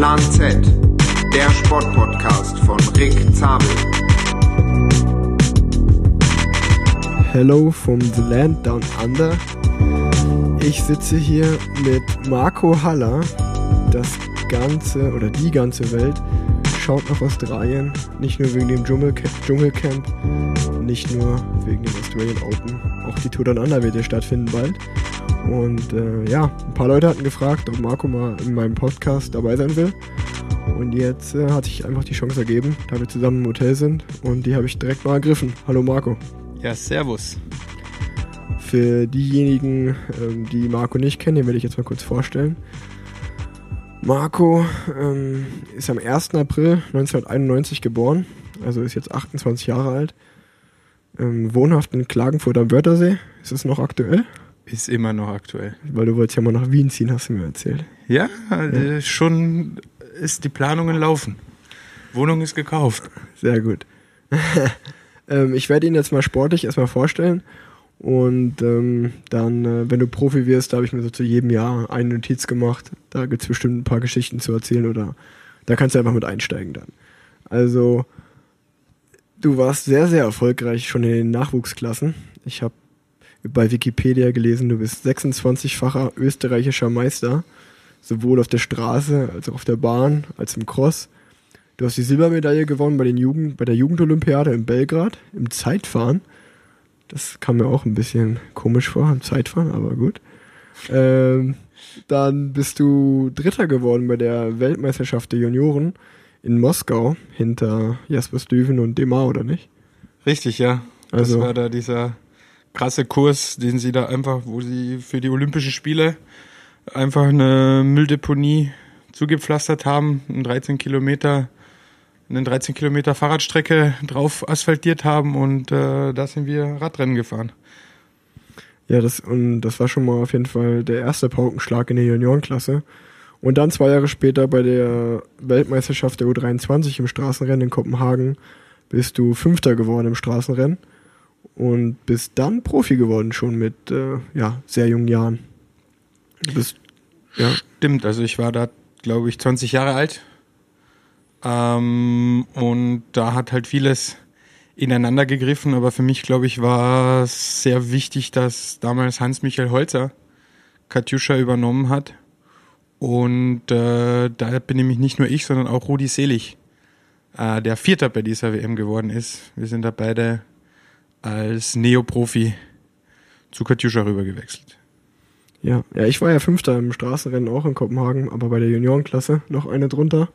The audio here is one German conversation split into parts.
Plan Z, der Sportpodcast von Rick Zabel. Hello from the Land Down Under. Ich sitze hier mit Marco Haller. Das ganze oder die ganze Welt schaut nach Australien. Nicht nur wegen dem Dschungelcamp, Dschungelcamp nicht nur wegen dem Australian Open. Auch die Tour Down Under wird ja stattfinden bald. Und äh, ja, ein paar Leute hatten gefragt, ob Marco mal in meinem Podcast dabei sein will. Und jetzt äh, hat sich einfach die Chance ergeben, da wir zusammen im Hotel sind. Und die habe ich direkt mal ergriffen. Hallo Marco. Ja, servus. Für diejenigen, ähm, die Marco nicht kennen, den werde ich jetzt mal kurz vorstellen. Marco ähm, ist am 1. April 1991 geboren, also ist jetzt 28 Jahre alt. Ähm, wohnhaft in Klagenfurt am Wörthersee. Ist es noch aktuell? Ist immer noch aktuell. Weil du wolltest ja mal nach Wien ziehen, hast du mir erzählt. Ja, äh, schon ist die Planungen laufen. Wohnung ist gekauft. Sehr gut. ähm, ich werde ihn jetzt mal sportlich erstmal vorstellen. Und ähm, dann, äh, wenn du Profi wirst, da habe ich mir so zu jedem Jahr eine Notiz gemacht. Da gibt es bestimmt ein paar Geschichten zu erzählen oder da kannst du einfach mit einsteigen dann. Also, du warst sehr, sehr erfolgreich schon in den Nachwuchsklassen. Ich habe bei Wikipedia gelesen, du bist 26-facher österreichischer Meister, sowohl auf der Straße als auch auf der Bahn, als im Cross. Du hast die Silbermedaille gewonnen bei, den Jugend, bei der Jugendolympiade in Belgrad im Zeitfahren. Das kam mir auch ein bisschen komisch vor, im Zeitfahren, aber gut. Ähm, dann bist du Dritter geworden bei der Weltmeisterschaft der Junioren in Moskau hinter Jasper Stüven und Demar, oder nicht? Richtig, ja. Also- das war da dieser krasse Kurs, den sie da einfach, wo sie für die Olympischen Spiele einfach eine Mülldeponie zugepflastert haben, einen 13 Kilometer, eine 13 Kilometer Fahrradstrecke drauf asphaltiert haben und äh, da sind wir Radrennen gefahren. Ja, das, und das war schon mal auf jeden Fall der erste Paukenschlag in der Juniorenklasse. Und dann zwei Jahre später bei der Weltmeisterschaft der U23 im Straßenrennen in Kopenhagen bist du Fünfter geworden im Straßenrennen und bist dann Profi geworden schon mit äh, ja, sehr jungen Jahren. Bist, ja, Stimmt, also ich war da, glaube ich, 20 Jahre alt. Ähm, und da hat halt vieles ineinander gegriffen, aber für mich, glaube ich, war es sehr wichtig, dass damals Hans-Michael Holzer Katjuscha übernommen hat. Und äh, da bin nämlich nicht nur ich, sondern auch Rudi Selig, äh, der Vierter bei dieser WM geworden ist. Wir sind da beide als Neoprofi zu Katjuscha rübergewechselt. ja, ja, ich war ja Fünfter im Straßenrennen auch in Kopenhagen, aber bei der Juniorenklasse noch eine drunter.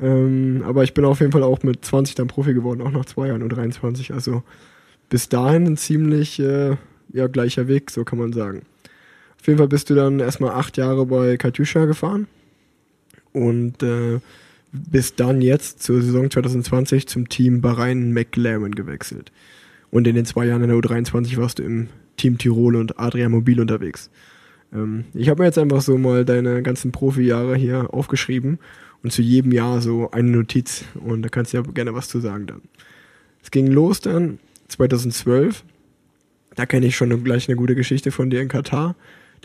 Ähm, aber ich bin auf jeden Fall auch mit 20 dann Profi geworden, auch nach zwei Jahren und 23. Also bis dahin ein ziemlich äh, ja, gleicher Weg, so kann man sagen. Auf jeden Fall bist du dann erstmal acht Jahre bei Katjuscha gefahren und äh, bist dann jetzt zur Saison 2020 zum Team Bahrain McLaren gewechselt. Und in den zwei Jahren in der U23 warst du im Team Tirol und Adria Mobil unterwegs. Ähm, ich habe mir jetzt einfach so mal deine ganzen Profi-Jahre hier aufgeschrieben und zu jedem Jahr so eine Notiz und da kannst du ja gerne was zu sagen dann. Es ging los dann 2012. Da kenne ich schon gleich eine gute Geschichte von dir in Katar.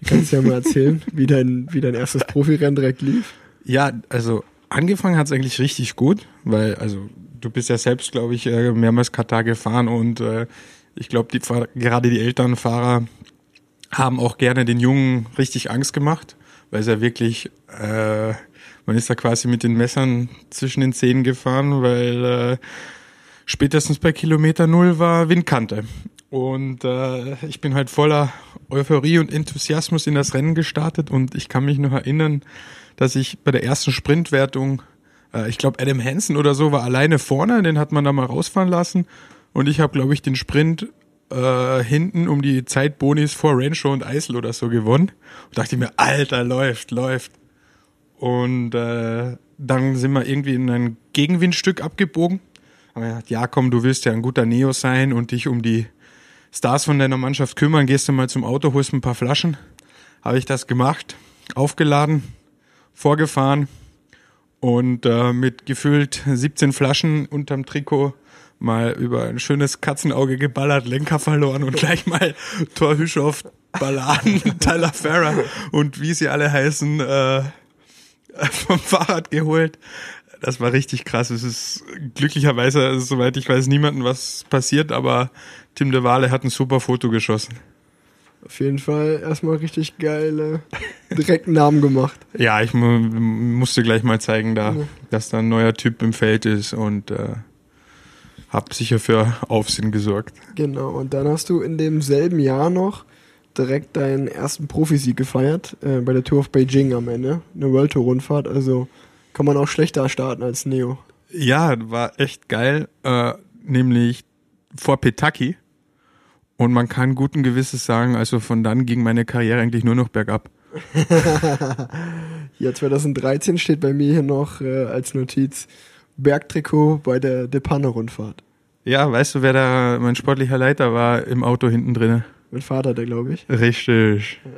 Die kannst du ja mal erzählen, wie dein, wie dein erstes Profirennen direkt lief. Ja, also angefangen hat's eigentlich richtig gut, weil also du bist ja selbst, glaube ich, äh, mehrmals Katar gefahren und äh, ich glaube, die gerade die Elternfahrer haben auch gerne den Jungen richtig Angst gemacht, weil es ja wirklich, äh, man ist da quasi mit den Messern zwischen den Zähnen gefahren, weil äh, spätestens bei Kilometer Null war Windkante. Und äh, ich bin halt voller Euphorie und Enthusiasmus in das Rennen gestartet und ich kann mich noch erinnern, dass ich bei der ersten Sprintwertung, ich glaube Adam Hansen oder so war alleine vorne, den hat man da mal rausfahren lassen und ich habe, glaube ich, den Sprint äh, hinten um die Zeitbonis vor Renshaw und Eisel oder so gewonnen. Und dachte mir, Alter, läuft, läuft. Und äh, dann sind wir irgendwie in ein Gegenwindstück abgebogen. Aber er hat, ja komm, du willst ja ein guter Neo sein und dich um die Stars von deiner Mannschaft kümmern. Gehst du mal zum Auto, holst ein paar Flaschen. Habe ich das gemacht, aufgeladen, vorgefahren und äh, mit gefüllt 17 Flaschen unterm Trikot mal über ein schönes Katzenauge geballert, Lenker verloren und gleich mal Thor Hüschow, Balladen, Tyler und wie sie alle heißen, äh, vom Fahrrad geholt. Das war richtig krass. Es ist glücklicherweise, soweit ich weiß, niemandem was passiert, aber Tim de Waale hat ein super Foto geschossen. Auf jeden Fall erstmal richtig geile, direkten Namen gemacht. Ja, ich mu musste gleich mal zeigen, da, Ja. dass da ein neuer Typ im Feld ist und äh, hab sicher für Aufsehen gesorgt. Genau, und dann hast du in demselben Jahr noch direkt deinen ersten Profisieg gefeiert, äh, bei der Tour of Beijing am Ende. Eine World Tour Rundfahrt, also kann man auch schlechter starten als Neo. Ja, war echt geil, äh, nämlich vor Petaki. Und man kann guten Gewisses sagen, also von dann ging meine Karriere eigentlich nur noch bergab. Ja, 2013 steht bei mir hier noch äh, als Notiz Bergtrikot bei der Depanne-Rundfahrt. Ja, weißt du, wer da mein sportlicher Leiter war im Auto hinten drinne? Mein Vater, der glaube ich. Richtig.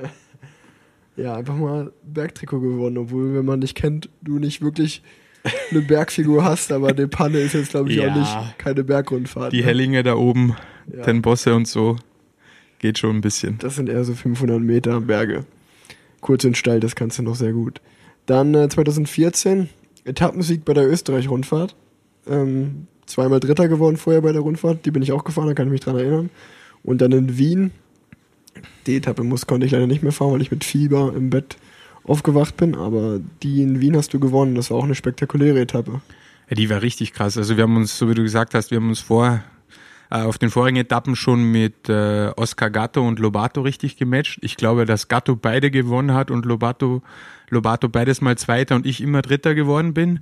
Ja, einfach mal Bergtrikot gewonnen, obwohl, wenn man dich kennt, du nicht wirklich eine Bergfigur hast, aber Depanne ist jetzt, glaube ich, Ja. auch nicht keine Bergrundfahrt. Die ne? Hellinge da oben, Ja. den Bosse und so, geht schon ein bisschen. Das sind eher so 500 Meter Berge. Kurz und steil, das kannst du noch sehr gut. Dann äh, 2014 Etappensieg bei der Österreich-Rundfahrt. Ähm, zweimal Dritter geworden vorher bei der Rundfahrt. Die bin ich auch gefahren, da kann ich mich dran erinnern. Und dann in Wien. Die Etappe muss, konnte ich leider nicht mehr fahren, weil ich mit Fieber im Bett aufgewacht bin. Aber die in Wien hast du gewonnen. Das war auch eine spektakuläre Etappe. Ja, die war richtig krass. Also wir haben uns, so wie du gesagt hast, wir haben uns vor äh, auf den vorigen Etappen schon mit äh, Oscar Gatto und Lobato richtig gematcht. Ich glaube, dass Gatto beide gewonnen hat und Lobato, Lobato beides mal Zweiter und ich immer Dritter geworden bin.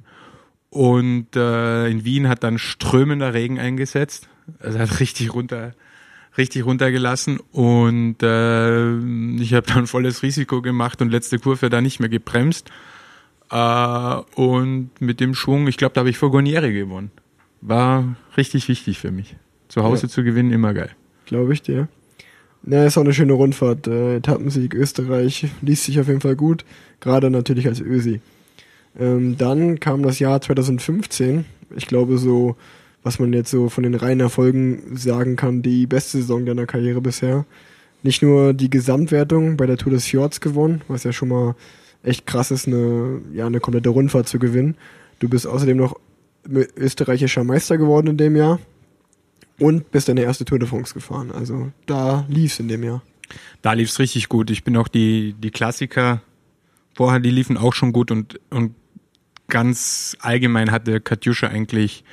Und äh, in Wien hat dann strömender Regen eingesetzt. Also hat richtig runter, richtig runtergelassen und äh, ich habe dann volles Risiko gemacht und letzte Kurve da nicht mehr gebremst. Äh, und mit dem Schwung, ich glaube, da habe ich vor Gonieri gewonnen. War richtig wichtig für mich. Zu Hause Ja. zu gewinnen, immer geil. Glaube ich dir. Ja, ist auch eine schöne Rundfahrt. Äh, Etappensieg Österreich liest sich auf jeden Fall gut. Gerade natürlich als Ösi. Ähm, dann kam das Jahr 2015. Ich glaube so, was man jetzt so von den reinen Erfolgen sagen kann, die beste Saison deiner Karriere bisher. Nicht nur die Gesamtwertung bei der Tour des Fjords gewonnen, was ja schon mal echt krass ist, eine, ja, eine komplette Rundfahrt zu gewinnen. Du bist außerdem noch österreichischer Meister geworden in dem Jahr und bist deine erste Tour de France gefahren. Also da lief's in dem Jahr. Da lief's richtig gut. Ich bin auch die, die Klassiker vorher, die liefen auch schon gut und, und ganz allgemein hatte Katjuscha eigentlich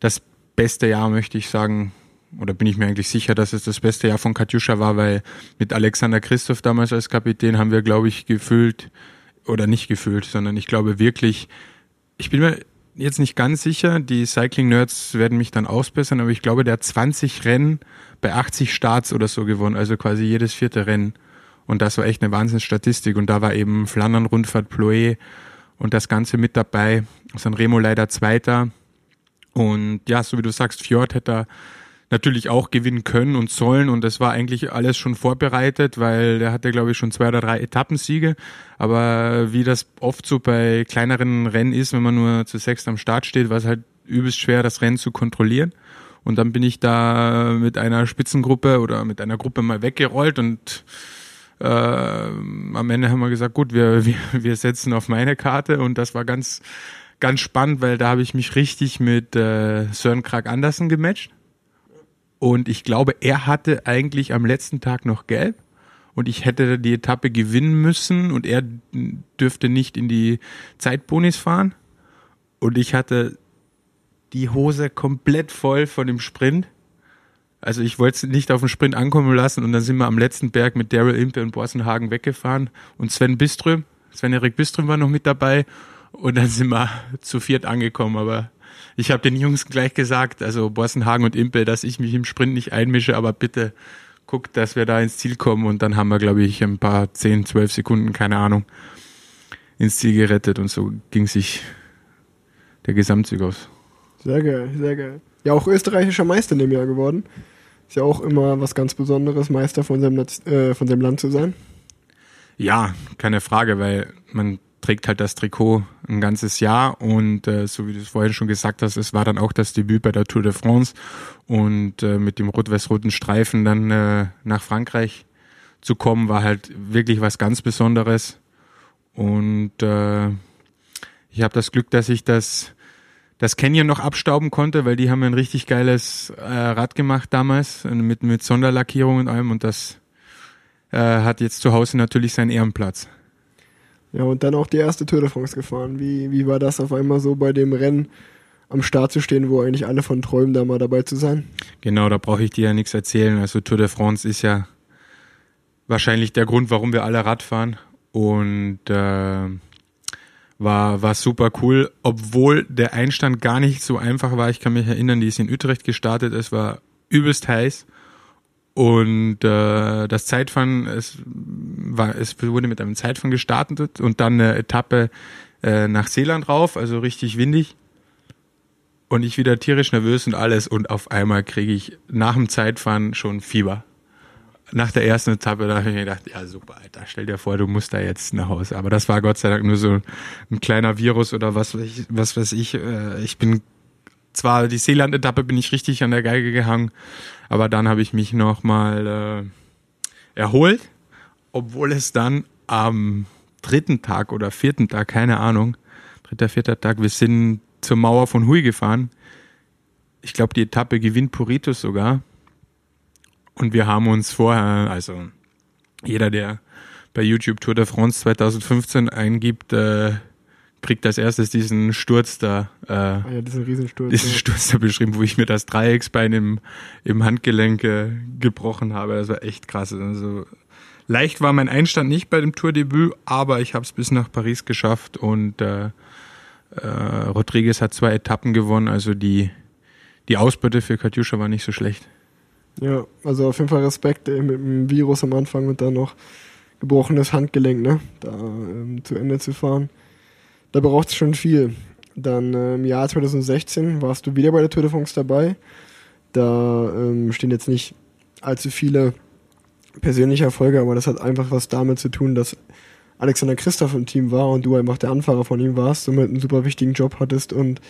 das beste Jahr, möchte ich sagen, oder bin ich mir eigentlich sicher, dass es das beste Jahr von Katjuscha war, weil mit Alexander Christoph damals als Kapitän haben wir, glaube ich, gefühlt, oder nicht gefühlt, sondern ich glaube wirklich, ich bin mir jetzt nicht ganz sicher, die Cycling-Nerds werden mich dann ausbessern, aber ich glaube, der hat 20 Rennen bei 80 Starts oder so gewonnen, also quasi jedes vierte Rennen. Und das war echt eine Wahnsinnsstatistik. Und da war eben Flandern, Rundfahrt, Ploé und das Ganze mit dabei. Sanremo leider Zweiter. Und ja, so wie du sagst, Fjord hätte er natürlich auch gewinnen können und sollen. Und das war eigentlich alles schon vorbereitet, weil der hatte, glaube ich, schon zwei oder drei Etappensiege. Aber wie das oft so bei kleineren Rennen ist, wenn man nur zu sechs am Start steht, war es halt übelst schwer, das Rennen zu kontrollieren. Und dann bin ich da mit einer Spitzengruppe oder mit einer Gruppe mal weggerollt und äh, am Ende haben wir gesagt, gut, wir, wir, wir setzen auf meine Karte und das war ganz, ganz spannend, weil da habe ich mich richtig mit äh, Søren Krag Andersen gematcht. Und ich glaube, er hatte eigentlich am letzten Tag noch gelb und ich hätte die Etappe gewinnen müssen und er dürfte nicht in die Zeitbonis fahren. Und ich hatte die Hose komplett voll von dem Sprint. Also ich wollte es nicht auf den Sprint ankommen lassen und dann sind wir am letzten Berg mit Daryl Impe und Borsenhagen weggefahren und Sven Biström, Sven-Erik Biström war noch mit dabei und dann sind wir zu viert angekommen, aber ich habe den Jungs gleich gesagt, also Borsenhagen und Impe, dass ich mich im Sprint nicht einmische, aber bitte guckt, dass wir da ins Ziel kommen und dann haben wir, glaube ich, ein paar 10, 12 Sekunden, keine Ahnung, ins Ziel gerettet und so ging sich der Gesamtsieg aus. Sehr geil, sehr geil. Ja, auch österreichischer Meister in dem Jahr geworden. Ist ja auch immer was ganz Besonderes, Meister von seinem, äh, von seinem Land zu sein. Ja, keine Frage, weil man trägt halt das Trikot ein ganzes Jahr und äh, so wie du es vorhin schon gesagt hast, es war dann auch das Debüt bei der Tour de France und äh, mit dem rot-weiß-roten Streifen dann äh, nach Frankreich zu kommen, war halt wirklich was ganz Besonderes und äh, Ich habe das Glück, dass ich das, das Canyon noch abstauben konnte, weil die haben ein richtig geiles äh, Rad gemacht damals mit, mit Sonderlackierung und allem und das äh, hat jetzt zu Hause natürlich seinen Ehrenplatz. Ja, und dann auch die erste Tour de France gefahren. Wie, wie war das auf einmal so bei dem Rennen am Start zu stehen, wo eigentlich alle von träumen, da mal dabei zu sein? Genau, da brauche ich dir ja nichts erzählen. Also Tour de France ist ja wahrscheinlich der Grund, warum wir alle Rad fahren. Und äh, war, war super cool, obwohl der Einstand gar nicht so einfach war. Ich kann mich erinnern, die ist in Utrecht gestartet, es war übelst heiß. Und äh, das Zeitfahren, es, war, es wurde mit einem Zeitfahren gestartet und dann eine Etappe äh, nach Seeland rauf, also richtig windig. Und ich wieder tierisch nervös und alles und auf einmal kriege ich nach dem Zeitfahren schon Fieber. Nach der ersten Etappe, da habe ich mir gedacht, ja super, Alter, stell dir vor, du musst da jetzt nach Hause. Aber das war Gott sei Dank nur so ein kleiner Virus oder was, was weiß ich. Äh, ich bin zwar die Seeland-Etappe bin ich richtig an der Geige gehangen, aber dann habe ich mich nochmal äh, erholt, obwohl es dann am dritten Tag oder vierten Tag, keine Ahnung, dritter, vierter Tag, wir sind zur Mauer von Hui gefahren. Ich glaube, die Etappe gewinnt Puritus sogar. Und wir haben uns vorher, also jeder, der bei YouTube Tour de France 2015 eingibt, äh, kriegt als erstes diesen Sturz da, äh, ah ja, diesen Riesensturz, diesen ja. Sturz da beschrieben, wo ich mir das Dreiecksbein im, im Handgelenk äh, gebrochen habe. Das war echt krass. Also leicht war mein Einstand nicht bei dem Tourdebüt, aber ich habe es bis nach Paris geschafft und äh, äh, Rodriguez hat zwei Etappen gewonnen, also die, die Ausbeute für Katjuscha war nicht so schlecht. Ja, also auf jeden Fall Respekt ey, mit dem Virus am Anfang und dann noch gebrochenes Handgelenk, ne? Da ähm, zu Ende zu fahren da braucht es schon viel. Dann äh, im Jahr 2016 warst du wieder bei der Tour de France dabei. Da ähm, stehen jetzt nicht allzu viele persönliche Erfolge, aber das hat einfach was damit zu tun, dass Alexander Christoph im Team war und du einfach der Anfahrer von ihm warst, somit einen super wichtigen Job hattest und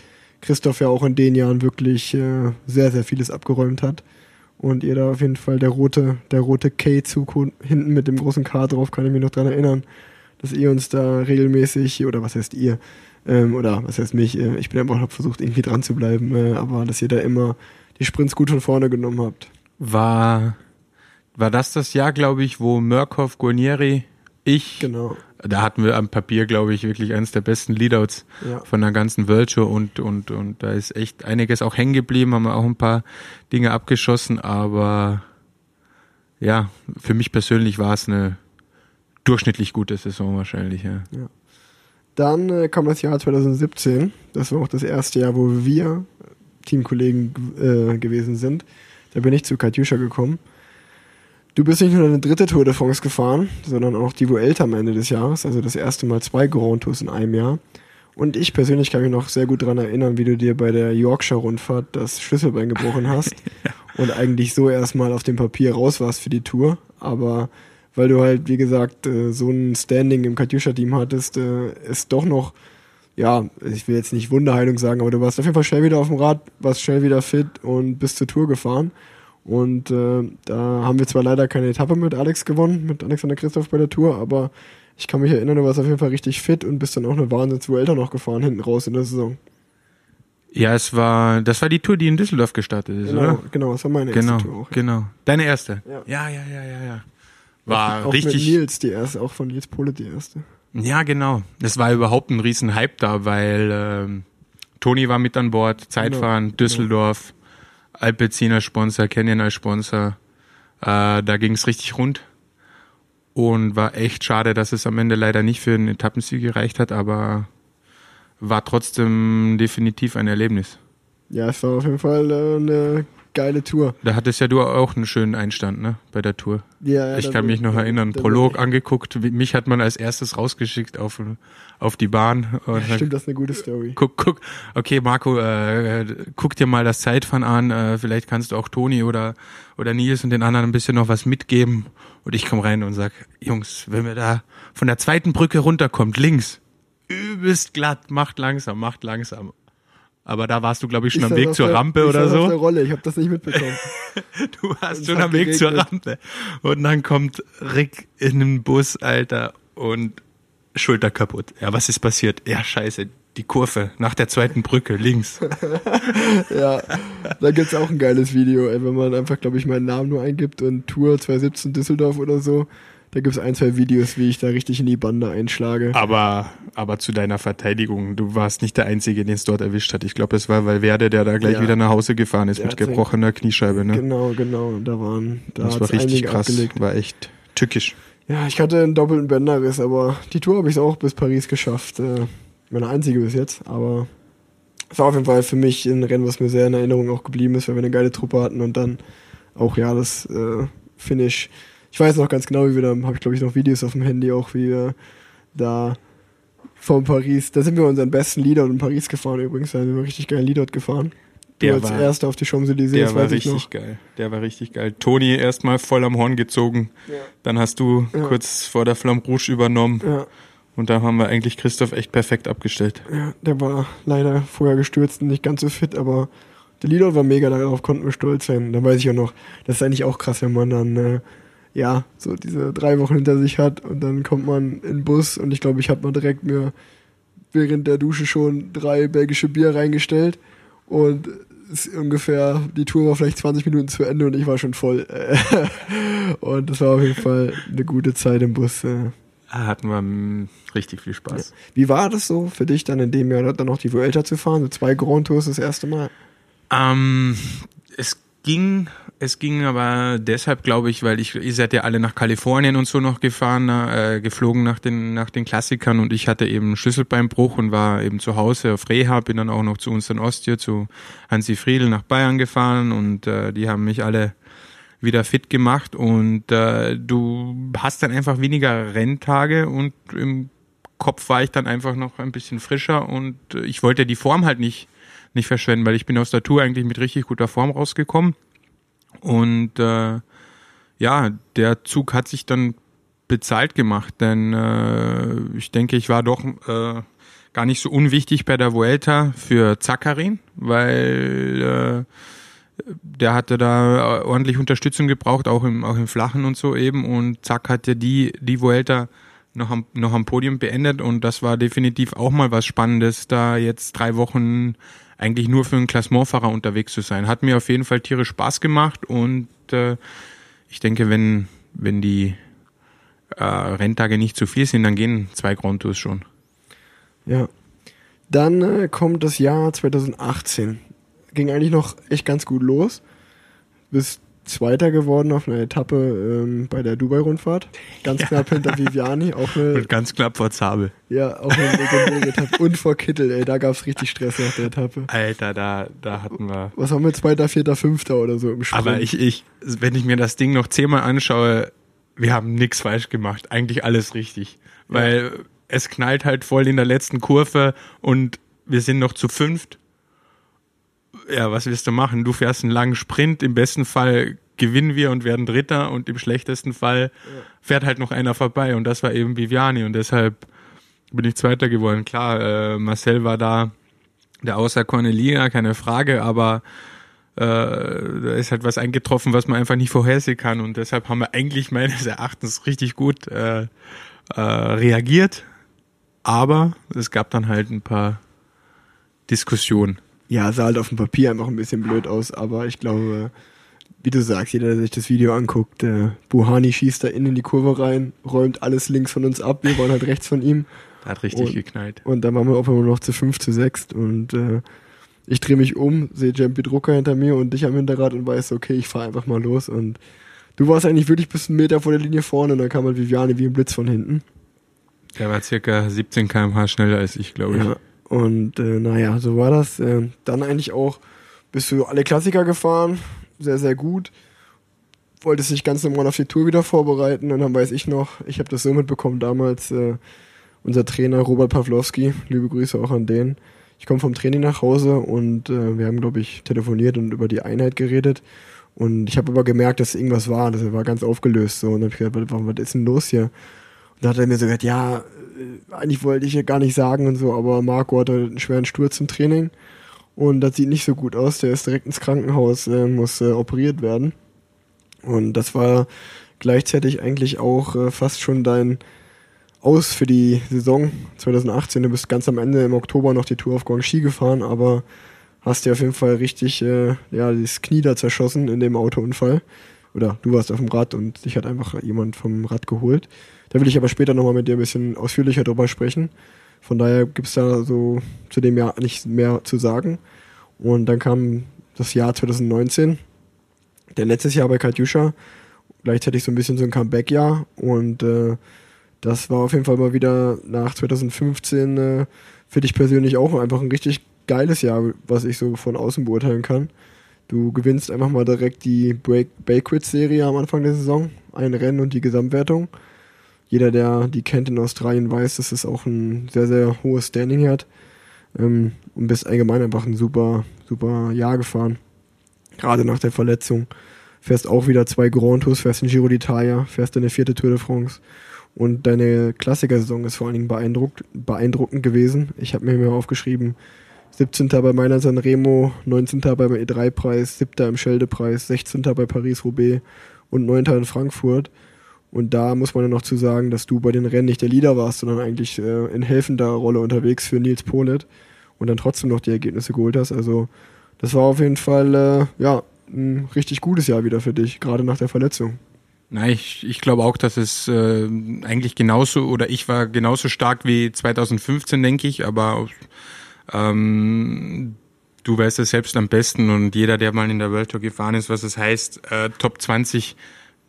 Christoph ja auch in den Jahren wirklich äh, sehr, sehr vieles abgeräumt hat. Und ihr da auf jeden Fall der rote, der rote K-Zug hinten mit dem großen K drauf, kann ich mich noch dran erinnern, dass ihr uns da regelmäßig, oder was heißt ihr, ähm, oder was heißt mich, äh, ich bin einfach hab versucht, irgendwie dran zu bleiben, äh, aber dass ihr da immer die Sprints gut von vorne genommen habt. War, war das das Jahr, glaube ich, wo Murkoff, Guarnieri, ich, genau. da hatten wir am Papier, glaube ich, wirklich eines der besten Leadouts ja. von der ganzen World Show und, und, und da ist echt einiges auch hängen geblieben, haben wir auch ein paar Dinge abgeschossen, aber ja, für mich persönlich war es eine durchschnittlich gute Saison wahrscheinlich, ja. ja. Dann äh, kam das Jahr 2017. Das war auch das erste Jahr, wo wir Teamkollegen äh, gewesen sind. Da bin ich zu Katjuscha gekommen. Du bist nicht nur eine dritte Tour de France gefahren, sondern auch die Vuelta am Ende des Jahres. Also das erste Mal zwei Grand Tours in einem Jahr. Und ich persönlich kann mich noch sehr gut daran erinnern, wie du dir bei der Yorkshire-Rundfahrt das Schlüsselbein gebrochen hast und eigentlich so erstmal auf dem Papier raus warst für die Tour. Aber weil du halt, wie gesagt, äh, so ein Standing im Katjuscha-Team hattest, äh, ist doch noch, ja, ich will jetzt nicht Wunderheilung sagen, aber du warst auf jeden Fall schnell wieder auf dem Rad, warst schnell wieder fit und bist zur Tour gefahren. Und äh, da haben wir zwar leider keine Etappe mit Alex gewonnen, mit Alexander Christoph bei der Tour, aber ich kann mich erinnern, du warst auf jeden Fall richtig fit und bist dann auch eine Wahnsinns-Vuelta noch gefahren, hinten raus in der Saison. Ja, es war, das war die Tour, die in Düsseldorf gestartet ist, genau, oder? Genau, das war meine genau, erste Tour auch. Ja. Genau, deine erste? Ja, ja, ja, ja, ja. ja. War auch richtig. Mit Nils die erste, auch von Nils Pole die erste. Ja, genau. Das war überhaupt ein riesen Hype da, weil ähm, Toni war mit an Bord, Zeitfahren, genau, Düsseldorf, genau. Alpecin Sponsor, Canyon als Sponsor. Äh, da ging es richtig rund. Und war echt schade, dass es am Ende leider nicht für einen Etappensieg gereicht hat, aber war trotzdem definitiv ein Erlebnis. Ja, es war auf jeden Fall äh, eine geile Tour. Da hattest ja du auch einen schönen Einstand, ne, bei der Tour. Ja, ja Ich kann mich noch erinnern, Prolog angeguckt, mich hat man als erstes rausgeschickt auf, auf die Bahn. Stimmt, das ist eine gute Story. Guck, guck, okay, Marco, äh, guck dir mal das Zeitfahren an, äh, vielleicht kannst du auch Toni oder, oder Nils und den anderen ein bisschen noch was mitgeben. Und ich komme rein und sag, Jungs, wenn wir da von der zweiten Brücke runterkommt, links, übelst glatt, macht langsam, macht langsam aber da warst du, glaube ich, schon ich am Weg zur der, Rampe oder so. Auf der Rolle, ich habe das nicht mitbekommen. du warst schon am Weg zur Rampe. Und dann kommt Rick in den Bus, Alter, und Schulter kaputt. Ja, was ist passiert? Ja, scheiße. die Kurve nach der zweiten Brücke links. ja, da gibt's auch ein geiles Video, ey, wenn man einfach, glaube ich, meinen Namen nur eingibt und Tour 2017 Düsseldorf oder so. Da gibt's ein, zwei Videos, wie ich da richtig in die Bande einschlage. Aber, aber zu deiner Verteidigung, du warst nicht der Einzige, den es dort erwischt hat. Ich glaube, es war Valverde, der da gleich Ja. wieder nach Hause gefahren ist Der mit gebrochener Kniescheibe. Ne? Genau, genau. Da waren, da das war richtig krass, abgelegt. war echt tückisch. Ja, ich hatte einen doppelten Bänderriss, aber die Tour habe ich auch bis Paris geschafft. Äh, meine einzige bis jetzt, aber es war auf jeden Fall für mich ein Rennen, was mir sehr in Erinnerung auch geblieben ist, weil wir eine geile Truppe hatten und dann auch ja das äh, Finish. Ich weiß noch ganz genau, wie wir da, habe ich glaube ich noch Videos auf dem Handy auch, wie wir da von Paris, da sind wir unseren besten Leader in Paris gefahren übrigens, da sind wir richtig geil Leader gefahren. Du Der als war- Erster auf die Champs-Élysées, Der war ich noch. richtig geil. Der war richtig geil. Toni erstmal voll am Horn gezogen. Ja. Dann hast du Ja. kurz vor der Flamme Rouge übernommen. Ja. Und da haben wir eigentlich Christoph echt perfekt abgestellt. Ja, der war leider vorher gestürzt und nicht ganz so fit, aber der Leader war mega, darauf konnten wir stolz sein. Da weiß ich auch noch, das ist eigentlich auch krass, wenn man dann, äh, ja, so diese drei Wochen hinter sich hat und dann kommt man in den Bus und ich glaube, ich habe mal direkt mir während der Dusche schon drei belgische Bier reingestellt und es ist ungefähr, die Tour war vielleicht 20 Minuten zu Ende und ich war schon voll. und das war auf jeden Fall eine gute Zeit im Bus. äh. Da hatten wir mm, richtig viel Spaß. Wie war das so für dich dann in dem Jahr dann noch die Vuelta zu fahren? So zwei Grand Tours das erste Mal? Ähm, es ging, es ging aber deshalb, glaube ich, weil ich, ihr seid ja alle nach Kalifornien und so noch gefahren, äh, geflogen nach den, nach den Klassikern und ich hatte eben Schlüsselbeinbruch und war eben zu Hause auf Reha, bin dann auch noch zu uns in Ostia, zu Hansi Friedl nach Bayern gefahren und äh, die haben mich alle wieder fit gemacht und äh, du hast dann einfach weniger Renntage und im Kopf war ich dann einfach noch ein bisschen frischer und äh, ich wollte die Form halt nicht nicht verschwenden, weil ich bin aus der Tour eigentlich mit richtig guter Form rausgekommen und äh, ja, der Zug hat sich dann bezahlt gemacht, denn äh, ich denke, ich war doch äh, gar nicht so unwichtig bei der Vuelta für Zakarin, weil äh, der hatte da ordentlich Unterstützung gebraucht, auch im, auch im Flachen und so eben. Und zack, hatte die, die Vuelta noch am, noch am Podium beendet. Und das war definitiv auch mal was Spannendes, da jetzt drei Wochen eigentlich nur für einen Klassementfahrer unterwegs zu sein. Hat mir auf jeden Fall tierisch Spaß gemacht. Und äh, ich denke, wenn, wenn die äh, Renntage nicht zu viel sind, dann gehen zwei Grand Tours schon. Ja. Dann äh, kommt das Jahr 2018. Ging eigentlich noch echt ganz gut los. Bist Zweiter geworden auf einer Etappe ähm, bei der Dubai-Rundfahrt. Ganz knapp hinter Viviani. Auch eine, Und ganz knapp vor Zabel. ja, auch eine legendäre Etappe. Und vor Kittel, ey. Da gab's richtig Stress nach der Etappe. Alter, da, da hatten wir. Was haben wir? Zweiter, Vierter, Fünfter oder so im Sprint. Aber ich, ich, wenn ich mir das Ding noch zehnmal anschaue, wir haben nichts falsch gemacht. Eigentlich alles richtig. Weil es knallt halt voll in der letzten Kurve und wir sind noch zu fünft. Ja, was willst du machen? Du fährst einen langen Sprint. Im besten Fall gewinnen wir und werden Dritter und im schlechtesten Fall fährt halt noch einer vorbei und das war eben Viviani und deshalb bin ich Zweiter geworden. Klar, äh, Marcel war da der außer Cornelia, keine Frage, aber äh, da ist halt was eingetroffen, was man einfach nicht vorhersehen kann und deshalb haben wir eigentlich meines Erachtens richtig gut äh, äh, reagiert, aber es gab dann halt ein paar Diskussionen. Ja, sah halt auf dem Papier einfach ein bisschen blöd aus, aber ich glaube, wie du sagst, jeder, der sich das Video anguckt, äh, Buhani schießt da innen in die Kurve rein, räumt alles links von uns ab, wir waren halt rechts von ihm hat richtig Und- geknallt. und dann waren wir auf einmal noch zu fünf, zu sechs und äh, ich drehe mich um, sehe Jampi Drucker hinter mir und dich am Hinterrad und weiß, okay, ich fahre einfach mal los und du warst eigentlich wirklich bis einen Meter vor der Linie vorne und dann kam halt Viviane wie ein Blitz von hinten. Der war circa 17 km/h schneller als ich, glaube ich. Ja, und äh, naja, so war das. Äh, dann eigentlich auch bist du alle Klassiker gefahren, sehr, sehr gut. Wolltest dich ganz normal auf die Tour wieder vorbereiten und dann weiß ich noch, ich habe das so mitbekommen damals, äh, unser Trainer Robert Pawlowski, liebe Grüße auch an den. Ich komme vom Training nach Hause und äh, wir haben, glaube ich, telefoniert und über die Einheit geredet. Und ich habe aber gemerkt, dass irgendwas war, das war ganz aufgelöst. So. Und dann habe ich gedacht, was, ist denn los hier? Und da hat er mir so gesagt, ja, eigentlich wollte ich ja gar nicht sagen und so, aber Marco hatte einen schweren Sturz im Training und das sieht nicht so gut aus. Der ist direkt ins Krankenhaus, äh, muss äh, operiert werden. Und das war gleichzeitig eigentlich auch äh, fast schon dein aus für die Saison 2018. Du bist ganz am Ende im Oktober noch die Tour auf Guangxi gefahren, aber hast dir auf jeden Fall richtig äh, ja, das Knie da zerschossen in dem Autounfall. Oder du warst auf dem Rad und dich hat einfach jemand vom Rad geholt. Da will ich aber später nochmal mit dir ein bisschen ausführlicher drüber sprechen. Von daher gibt's da so zu dem Jahr nicht mehr zu sagen. Und dann kam das Jahr 2019, der letztes Jahr bei Katjuscha, gleichzeitig so ein bisschen so ein Comeback-Jahr. Und äh, das war auf jeden Fall mal wieder nach 2015 äh, für dich persönlich auch einfach ein richtig geiles Jahr, was ich so von außen beurteilen kann. Du gewinnst einfach mal direkt die Break Bakerit-Serie am Anfang der Saison, ein Rennen und die Gesamtwertung. Jeder, der die kennt in Australien, weiß, dass es auch ein sehr, sehr hohes Standing hat. Ähm, und bist allgemein einfach ein super, super Jahr gefahren. Gerade nach der Verletzung. Fährst auch wieder zwei Grand Tours, fährst den Giro d'Italia, fährst deine vierte Tour de France. Und deine Klassikersaison ist vor allen Dingen beeindruckt, beeindruckend gewesen. Ich habe mir mir aufgeschrieben, 17. bei meiner Sanremo, 19. beim E3-Preis, 7. im Schelde-Preis, 16. bei Paris-Roubaix und 9. in Frankfurt. Und da muss man ja noch zu sagen, dass du bei den Rennen nicht der Leader warst, sondern eigentlich äh, in helfender Rolle unterwegs für Nils Polet und dann trotzdem noch die Ergebnisse geholt hast. Also das war auf jeden Fall äh, ja ein richtig gutes Jahr wieder für dich, gerade nach der Verletzung. Nein, ich, ich glaube auch, dass es äh, eigentlich genauso oder ich war genauso stark wie 2015, denke ich, aber ähm, du weißt es selbst am besten und jeder, der mal in der World Tour gefahren ist, was es heißt, äh, Top 20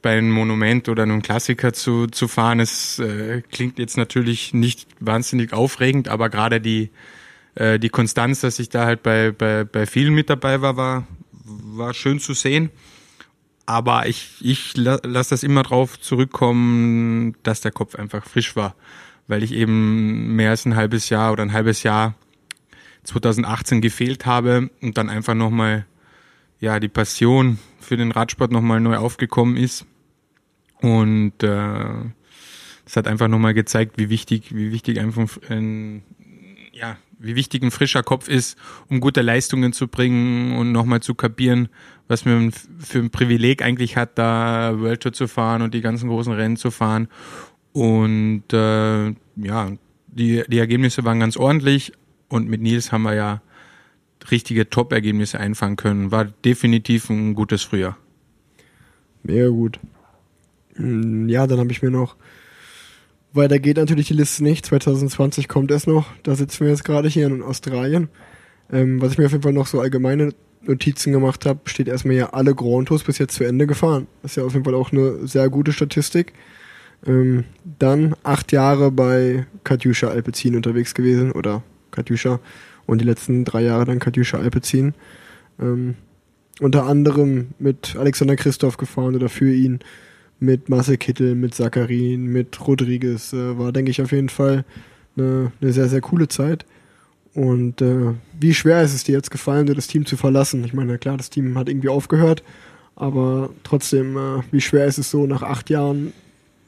bei einem Monument oder einem Klassiker zu, zu fahren, es äh, klingt jetzt natürlich nicht wahnsinnig aufregend, aber gerade die, äh, die Konstanz, dass ich da halt bei, bei, bei vielen mit dabei war, war, war schön zu sehen. Aber ich, ich lasse das immer drauf zurückkommen, dass der Kopf einfach frisch war, weil ich eben mehr als ein halbes Jahr oder ein halbes Jahr 2018 gefehlt habe und dann einfach nochmal ja, die Passion für den Radsport nochmal neu aufgekommen ist. Und äh, das hat einfach nochmal gezeigt, wie wichtig, wie wichtig einfach ein, ja, wie wichtig ein frischer Kopf ist, um gute Leistungen zu bringen und nochmal zu kapieren, was man für ein Privileg eigentlich hat, da World Tour zu fahren und die ganzen großen Rennen zu fahren. Und äh, ja, die, die Ergebnisse waren ganz ordentlich und mit Nils haben wir ja richtige Top-Ergebnisse einfangen können. War definitiv ein gutes Frühjahr. Mega gut. Hm, ja, dann habe ich mir noch weiter geht natürlich die Liste nicht. 2020 kommt es noch. Da sitzen wir jetzt gerade hier in Australien. Ähm, was ich mir auf jeden Fall noch so allgemeine Notizen gemacht habe, steht erstmal ja alle Grand Tours bis jetzt zu Ende gefahren. Das ist ja auf jeden Fall auch eine sehr gute Statistik. Ähm, dann acht Jahre bei Katjuscha Alpecin unterwegs gewesen oder Katjuscha und die letzten drei Jahre dann Katjuscha Alpecin. Ähm, unter anderem mit Alexander Christoph gefahren oder für ihn mit Marcel Kittel, mit Sakarin, mit Rodriguez. Äh, war, denke ich, auf jeden Fall eine, eine sehr, sehr coole Zeit. Und äh, wie schwer ist es dir jetzt gefallen, das Team zu verlassen? Ich meine, klar, das Team hat irgendwie aufgehört, aber trotzdem, äh, wie schwer ist es so, nach acht Jahren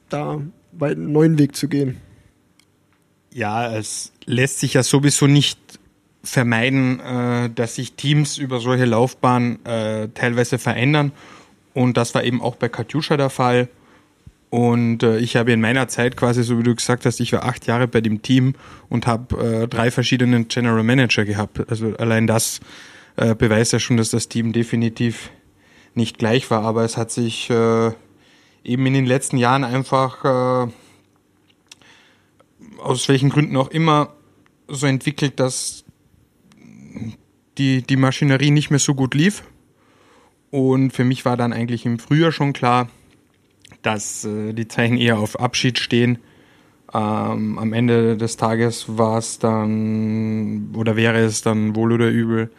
da einen neuen Weg zu gehen? Ja, es lässt sich ja sowieso nicht vermeiden, äh, dass sich Teams über solche Laufbahnen äh, teilweise verändern. Und das war eben auch bei Katjuscha der Fall. Und äh, ich habe in meiner Zeit quasi, so wie du gesagt hast, ich war acht Jahre bei dem Team und habe äh, drei verschiedene General Manager gehabt. Also allein das äh, beweist ja schon, dass das Team definitiv nicht gleich war. Aber es hat sich äh, eben in den letzten Jahren einfach, äh, aus welchen Gründen auch immer, so entwickelt, dass die, die Maschinerie nicht mehr so gut lief. Und für mich war dann eigentlich im Frühjahr schon klar, dass äh, die Zeichen eher auf Abschied stehen. Ähm, am Ende des Tages war es dann oder wäre es dann wohl oder übel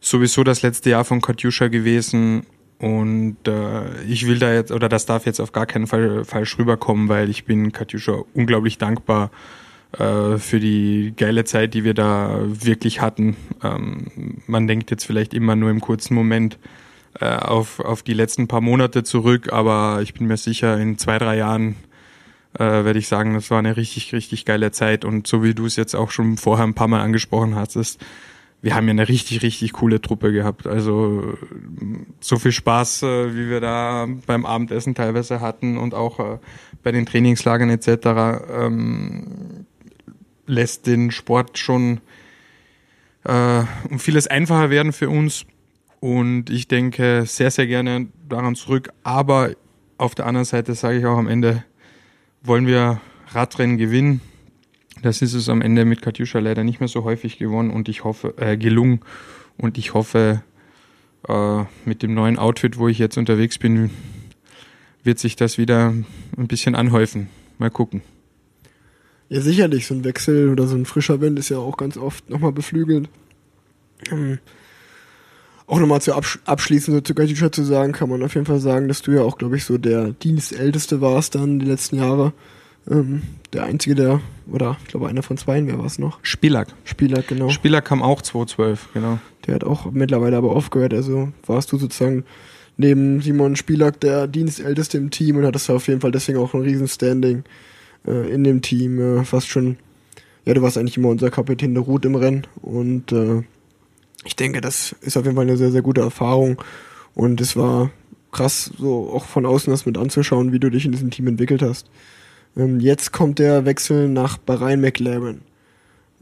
sowieso das letzte Jahr von Katjuscha gewesen und äh, ich will da jetzt oder das darf jetzt auf gar keinen Fall falsch rüberkommen, weil ich bin Katjuscha unglaublich dankbar äh, für die geile Zeit, die wir da wirklich hatten. Ähm, man denkt jetzt vielleicht immer nur im kurzen Moment äh, auf, auf die letzten paar Monate zurück, aber ich bin mir sicher, in zwei, drei Jahren äh, werde ich sagen, das war eine richtig, richtig geile Zeit. Und so wie du es jetzt auch schon vorher ein paar Mal angesprochen hast, ist, wir haben ja eine richtig, richtig coole Truppe gehabt. Also so viel Spaß, äh, wie wir da beim Abendessen teilweise hatten und auch äh, bei den Trainingslagern etc. Lässt den Sport schon äh, um vieles einfacher werden für uns. Und ich denke sehr, sehr gerne daran zurück. Aber auf der anderen Seite sage ich auch am Ende, wollen wir Radrennen gewinnen. Das ist es am Ende mit Katjuscha leider nicht mehr so häufig gewonnen und ich hoffe, äh, gelungen. Und ich hoffe, äh, mit dem neuen Outfit, wo ich jetzt unterwegs bin, wird sich das wieder ein bisschen anhäufen. Mal gucken. Ja, sicherlich, so ein Wechsel oder so ein frischer Wind ist ja auch ganz oft nochmal beflügelt. Ähm, auch nochmal zu absch abschließend so zu Katjuscha zu sagen, kann man auf jeden Fall sagen, dass du ja auch, glaube ich, so der Dienstälteste warst dann die letzten Jahre. Ähm, der einzige, der, oder ich glaube einer von zwei, wer war es noch? Spielak. Spielak, genau. Spielak kam auch 2012, genau. Der hat auch mittlerweile aber aufgehört, also warst du sozusagen neben Simon Spielak der Dienstälteste im Team und hattest auf jeden Fall deswegen auch ein riesen Standing äh, in dem Team, äh, fast schon, ja, du warst eigentlich immer unser Kapitän der Route im Rennen und äh, ich denke, das ist auf jeden Fall eine sehr, sehr gute Erfahrung und es war krass, so auch von außen das mit anzuschauen, wie du dich in diesem Team entwickelt hast. Ähm, jetzt kommt der Wechsel nach Bahrain McLaren.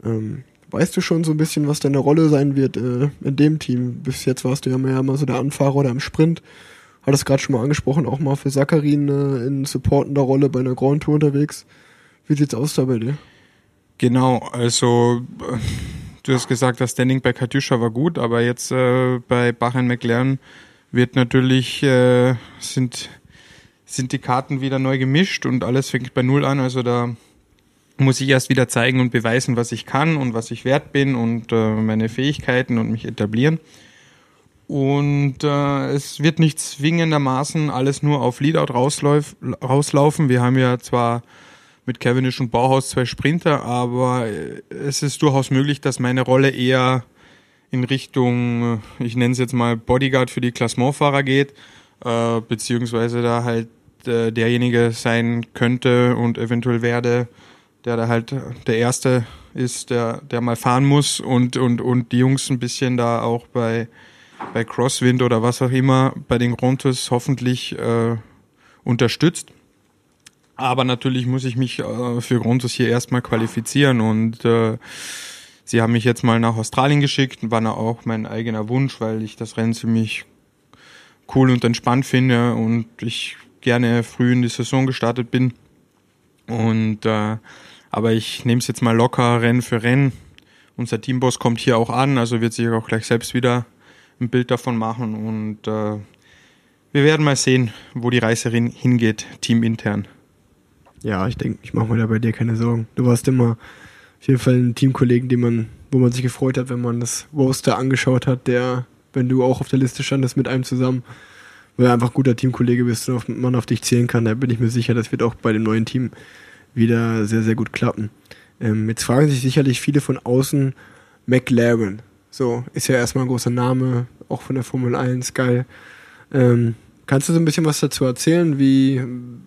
Ähm, weißt du schon so ein bisschen, was deine Rolle sein wird äh, in dem Team? Bis jetzt warst du ja mehr immer so der Anfahrer oder im Sprint. Hattest gerade schon mal angesprochen, auch mal für Sakarin äh, in supportender Rolle bei einer Grand Tour unterwegs. Wie sieht's aus da bei dir? Genau, also äh, du hast gesagt, das Standing bei Katjuscha war gut, aber jetzt äh, bei Bahrain McLaren wird natürlich, äh, sind sind die Karten wieder neu gemischt und alles fängt bei Null an. Also da muss ich erst wieder zeigen und beweisen, was ich kann und was ich wert bin und äh, meine Fähigkeiten und mich etablieren. Und äh, es wird nicht zwingendermaßen alles nur auf Leadout rauslauf, rauslaufen. Wir haben ja zwar mit Cavendish und Bauhaus zwei Sprinter, aber äh, es ist durchaus möglich, dass meine Rolle eher in Richtung, äh, ich nenne es jetzt mal Bodyguard für die Klassementfahrer geht, äh, beziehungsweise da halt äh, derjenige sein könnte und eventuell werde, der da halt der Erste ist, der, der mal fahren muss und, und, und die Jungs ein bisschen da auch bei, bei Crosswind oder was auch immer bei den Grontos hoffentlich äh, unterstützt. Aber natürlich muss ich mich äh, für Grontos hier erstmal qualifizieren und äh, sie haben mich jetzt mal nach Australien geschickt, war auch mein eigener Wunsch, weil ich das Rennen ziemlich cool und entspannt finde und ich gerne früh in die Saison gestartet bin. Und äh, aber ich nehme es jetzt mal locker Rennen für Rennen. Unser Teamboss kommt hier auch an, also wird sich auch gleich selbst wieder ein Bild davon machen und äh, wir werden mal sehen, wo die Reise hingeht, teamintern. Ja, ich denke, ich mache mir da bei dir keine Sorgen. Du warst immer auf jeden Fall ein Teamkollegen, den man, wo man sich gefreut hat, wenn man das Roster angeschaut hat, der wenn du auch auf der Liste standest mit einem zusammen, weil du einfach ein guter Teamkollege bist und man auf dich zählen kann, da bin ich mir sicher, das wird auch bei dem neuen Team wieder sehr, sehr gut klappen. Ähm, jetzt fragen sich sicherlich viele von außen, McLaren. So, ist ja erstmal ein großer Name, auch von der Formel 1, geil. Ähm, kannst du so ein bisschen was dazu erzählen, wie,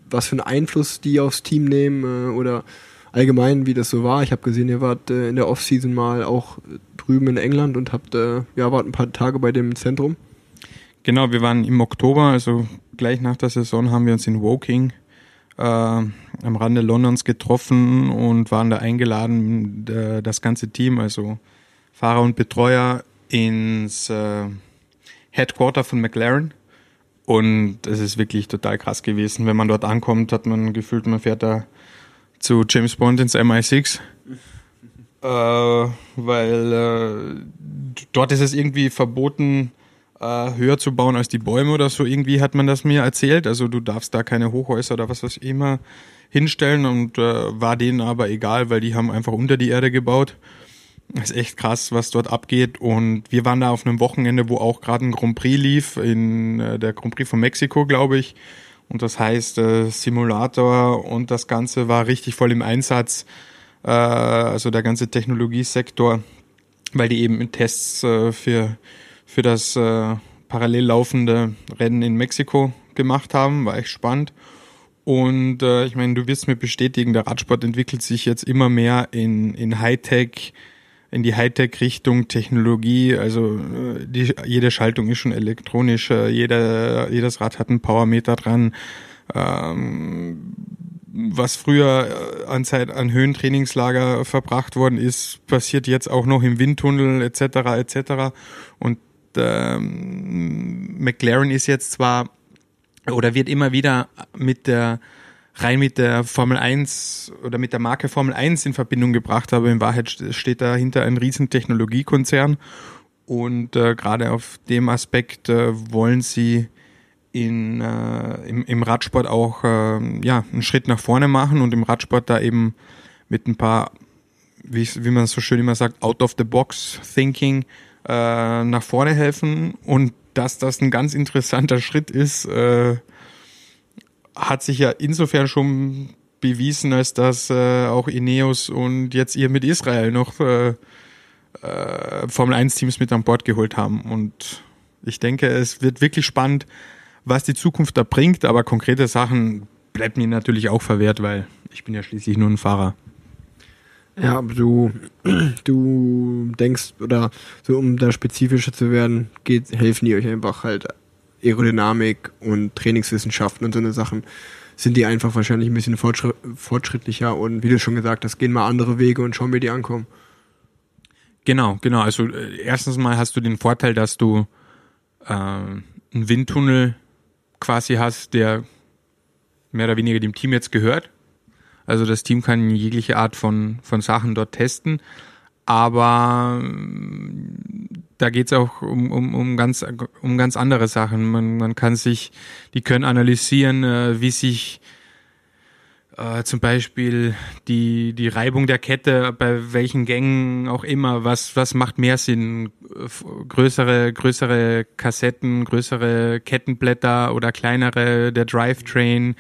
was für einen Einfluss die aufs Team nehmen äh, oder allgemein, wie das so war. Ich habe gesehen, ihr wart äh, in der Offseason mal auch drüben in England und habt äh, ja wart ein paar Tage bei dem Zentrum. Genau, wir waren im Oktober, also gleich nach der Saison haben wir uns in Woking äh, am Rande Londons getroffen und waren da eingeladen, äh, das ganze Team, also Fahrer und Betreuer, ins äh, Headquarter von McLaren. Und es ist wirklich total krass gewesen. Wenn man dort ankommt, hat man gefühlt, man fährt da zu James Bond ins MI6. äh, weil äh, dort ist es irgendwie verboten, äh, höher zu bauen als die Bäume oder so. Irgendwie hat man das mir erzählt. Also du darfst da keine Hochhäuser oder was weiß ich immer hinstellen und äh, war denen aber egal, weil die haben einfach unter die Erde gebaut. Das ist echt krass, was dort abgeht. Und wir waren da auf einem Wochenende, wo auch gerade ein Grand Prix lief, in äh, der Grand Prix von Mexiko, glaube ich. Und das heißt, äh, Simulator und das Ganze war richtig voll im Einsatz, äh, also der ganze Technologiesektor, weil die eben Tests für, für das parallel laufende Rennen in Mexiko gemacht haben, war echt spannend. Und ich meine, du wirst mir bestätigen, der Radsport entwickelt sich jetzt immer mehr in, in Hightech, in die Hightech-Richtung, Technologie, also äh, die, jede Schaltung ist schon elektronisch, äh, jeder, jedes Rad hat einen Powermeter dran. Ähm, was früher an Zeit an Höhentrainingslager verbracht worden ist, passiert jetzt auch noch im Windtunnel etc. etc. Und ähm, McLaren ist jetzt zwar oder wird immer wieder mit der rein mit der Formel 1 oder mit der Marke Formel 1 in Verbindung gebracht, aber in Wahrheit steht dahinter ein riesen Technologiekonzern. Und äh, gerade auf dem Aspekt äh, wollen sie in, äh, im, im Radsport auch äh, ja, einen Schritt nach vorne machen und im Radsport da eben mit ein paar, wie, wie man so schön immer sagt, out of the box thinking äh, nach vorne helfen. Und dass das ein ganz interessanter Schritt ist, äh, hat sich ja insofern schon bewiesen, als dass äh, auch Ineos und jetzt ihr mit Israel noch äh, äh, Formel 1 Teams mit an Bord geholt haben. Und ich denke, es wird wirklich spannend, was die Zukunft da bringt, aber konkrete Sachen bleibt mir natürlich auch verwehrt, weil ich bin ja schließlich nur ein Fahrer. Ja, aber du, du denkst, oder so um da spezifischer zu werden, geht, helfen die euch einfach halt Aerodynamik und Trainingswissenschaften und so eine Sachen, sind die einfach wahrscheinlich ein bisschen fortschritt, fortschrittlicher und wie du schon gesagt hast, gehen mal andere Wege und schauen, wie die ankommen. Genau, genau. Also äh, erstens mal hast du den Vorteil, dass du äh, einen Windtunnel quasi hast, der mehr oder weniger dem Team jetzt gehört. Also das Team kann jegliche Art von, von Sachen dort testen. Aber da geht's auch um, um, um, ganz, um ganz andere Sachen. Man, man kann sich, die können analysieren, äh, wie sich äh, zum Beispiel die, die Reibung der Kette, bei welchen Gängen auch immer, was, was macht mehr Sinn? Größere, größere Kassetten, größere Kettenblätter oder kleinere, der Drivetrain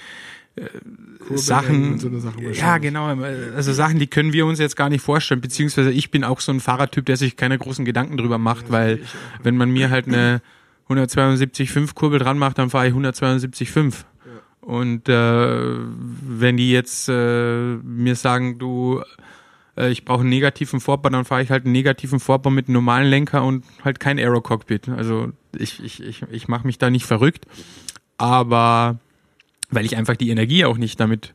Sachen, so Sachen ja genau, also Sachen, die können wir uns jetzt gar nicht vorstellen, beziehungsweise ich bin auch so ein Fahrertyp, der sich keine großen Gedanken drüber macht, ja, weil wenn man mir halt eine 172,5 Kurbel dran macht, dann fahre ich 172,5. Ja. Und äh, wenn die jetzt äh, mir sagen, du, äh, ich brauche einen negativen Vorbau, dann fahre ich halt einen negativen Vorbau mit einem normalen Lenker und halt kein Aero-Cockpit. Also ich, ich, ich, ich mache mich da nicht verrückt, aber weil ich einfach die Energie auch nicht damit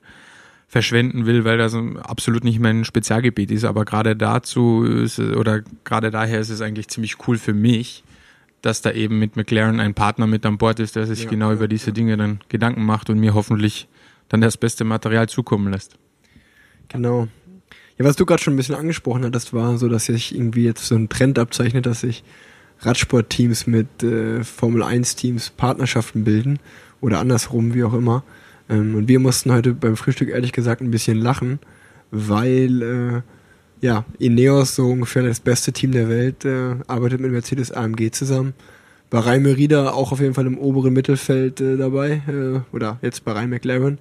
verschwenden will, weil das absolut nicht mein Spezialgebiet ist. Aber gerade dazu ist, oder gerade daher ist es eigentlich ziemlich cool für mich, dass da eben mit McLaren ein Partner mit an Bord ist, der sich ja, genau ja, über diese ja. Dinge dann Gedanken macht und mir hoffentlich dann das beste Material zukommen lässt. Genau. Ja, was du gerade schon ein bisschen angesprochen hattest, war so, dass sich irgendwie jetzt so ein Trend abzeichnet, dass sich Radsportteams mit äh, Formel 1 Teams Partnerschaften bilden oder andersrum, wie auch immer. Ähm, und wir mussten heute beim Frühstück ehrlich gesagt ein bisschen lachen, weil äh, ja, Ineos, so ungefähr das beste Team der Welt, äh, arbeitet mit Mercedes AMG zusammen. Bahrain Merida auch auf jeden Fall im oberen Mittelfeld äh, dabei, äh, oder jetzt Bahrain McLaren.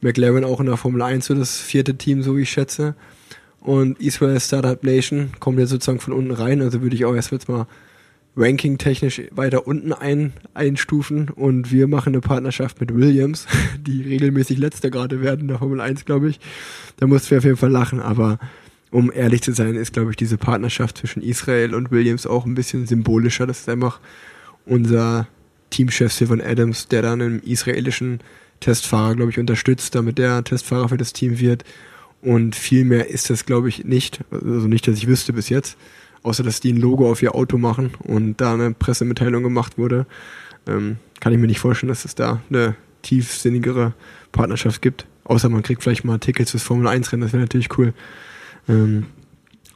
McLaren auch in der Formel 1 so das vierte Team, so wie ich schätze. Und Israel Startup Nation kommt jetzt sozusagen von unten rein, also würde ich auch erst jetzt mal ranking-technisch weiter unten ein, einstufen und wir machen eine Partnerschaft mit Williams, die regelmäßig letzter gerade werden in der Formel 1, glaube ich. Da mussten wir auf jeden Fall lachen, aber um ehrlich zu sein, ist, glaube ich, diese Partnerschaft zwischen Israel und Williams auch ein bisschen symbolischer. Das ist einfach unser Teamchef Sylvan Adams, der dann einen israelischen Testfahrer, glaube ich, unterstützt, damit der Testfahrer für das Team wird. Und viel mehr ist das, glaube ich, nicht. Also nicht, dass ich wüsste bis jetzt außer dass die ein Logo auf ihr Auto machen und da eine Pressemitteilung gemacht wurde, ähm, kann ich mir nicht vorstellen, dass es da eine tiefsinnigere Partnerschaft gibt. Außer man kriegt vielleicht mal Tickets fürs Formel 1 Rennen, das wäre natürlich cool. Ähm,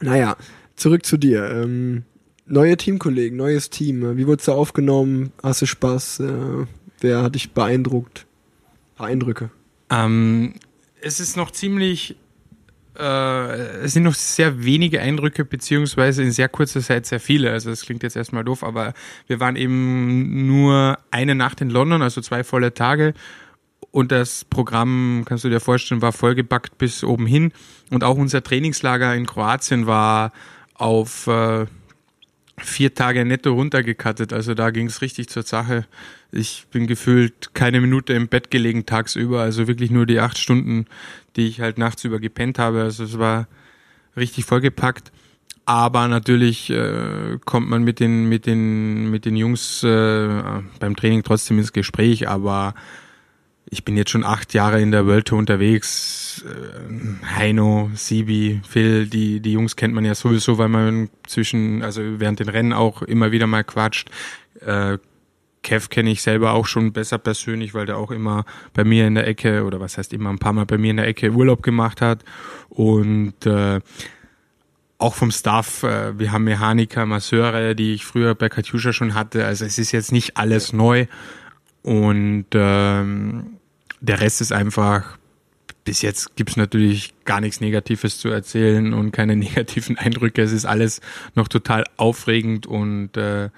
naja, zurück zu dir. Ähm, neue Teamkollegen, neues Team. Wie wurdest du aufgenommen? Hast du Spaß? Äh, wer hat dich beeindruckt? Paar Eindrücke. Ähm, es ist noch ziemlich äh, es sind noch sehr wenige Eindrücke, beziehungsweise in sehr kurzer Zeit sehr viele. Also das klingt jetzt erstmal doof, aber wir waren eben nur eine Nacht in London, also zwei volle Tage. Und das Programm, kannst du dir vorstellen, war vollgepackt bis oben hin. Und auch unser Trainingslager in Kroatien war auf äh, vier Tage netto runtergekattet. Also da ging es richtig zur Sache. Ich bin gefühlt keine Minute im Bett gelegen tagsüber, also wirklich nur die acht Stunden, die ich halt nachts über gepennt habe. Also es war richtig vollgepackt. aber natürlich äh, kommt man mit den mit den mit den Jungs äh, beim Training trotzdem ins Gespräch. Aber ich bin jetzt schon acht Jahre in der World Tour unterwegs. Äh, Heino, Sibi, Phil, die die Jungs kennt man ja sowieso, weil man zwischen also während den Rennen auch immer wieder mal quatscht. Äh, Kev kenne ich selber auch schon besser persönlich, weil der auch immer bei mir in der Ecke oder was heißt immer ein paar Mal bei mir in der Ecke Urlaub gemacht hat und äh, auch vom Staff, äh, wir haben Mechaniker, Masseure, die ich früher bei Katjuscha schon hatte. Also es ist jetzt nicht alles neu. Und ähm, der Rest ist einfach, bis jetzt gibt's natürlich gar nichts Negatives zu erzählen und keine negativen Eindrücke. Es ist alles noch total aufregend und äh,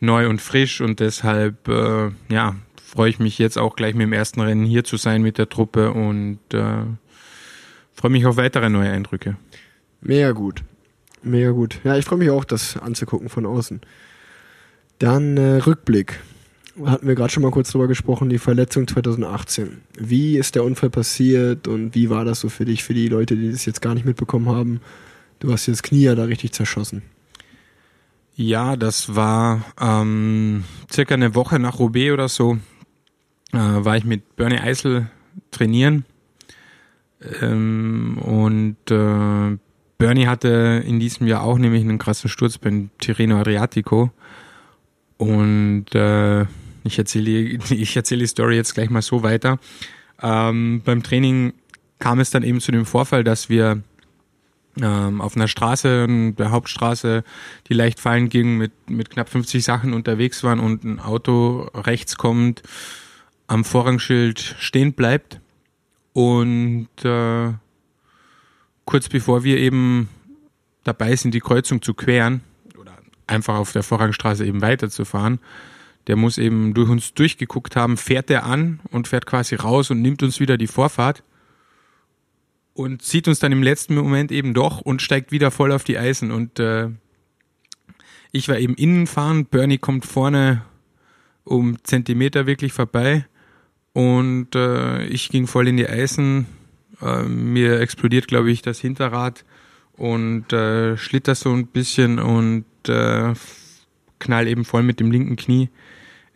neu und frisch und deshalb äh, ja, freue ich mich jetzt auch gleich mit dem ersten Rennen hier zu sein mit der Truppe und äh, freue mich auf weitere neue Eindrücke. Mega gut. Mega gut. Ja, ich freue mich auch, das anzugucken von außen. Dann äh, Rückblick. Hatten wir gerade schon mal kurz drüber gesprochen, die Verletzung 2018. Wie ist der Unfall passiert und wie war das so für dich, für die Leute, die das jetzt gar nicht mitbekommen haben? Du hast dir das Knie ja da richtig zerschossen. Ja, das war ähm, circa eine Woche nach Roubaix oder so, äh, war ich mit Bernie Eisel trainieren. Ähm, und äh, Bernie hatte in diesem Jahr auch nämlich einen krassen Sturz beim Tirreno Adriatico. Und äh, ich erzähle ich erzähle die Story jetzt gleich mal so weiter. Ähm, beim Training kam es dann eben zu dem Vorfall, dass wir ähm, auf einer Straße, der Hauptstraße, die leicht fallen ging, mit, mit knapp 50 Sachen unterwegs waren und ein Auto rechts kommt, am Vorrangschild stehen bleibt und äh, kurz bevor wir eben dabei sind, die Kreuzung zu queren oder einfach auf der Vorrangstraße eben weiterzufahren, der muss eben durch uns durchgeguckt haben, fährt er an und fährt quasi raus und nimmt uns wieder die Vorfahrt und zieht uns dann im letzten Moment eben doch und steigt wieder voll auf die Eisen. Und äh, ich war eben innen fahren, Bernie kommt vorne um Zentimeter wirklich vorbei und äh, ich ging voll in die Eisen, äh, mir explodiert, glaube ich, das Hinterrad und äh, schlitter so ein bisschen und äh, knall eben voll mit dem linken Knie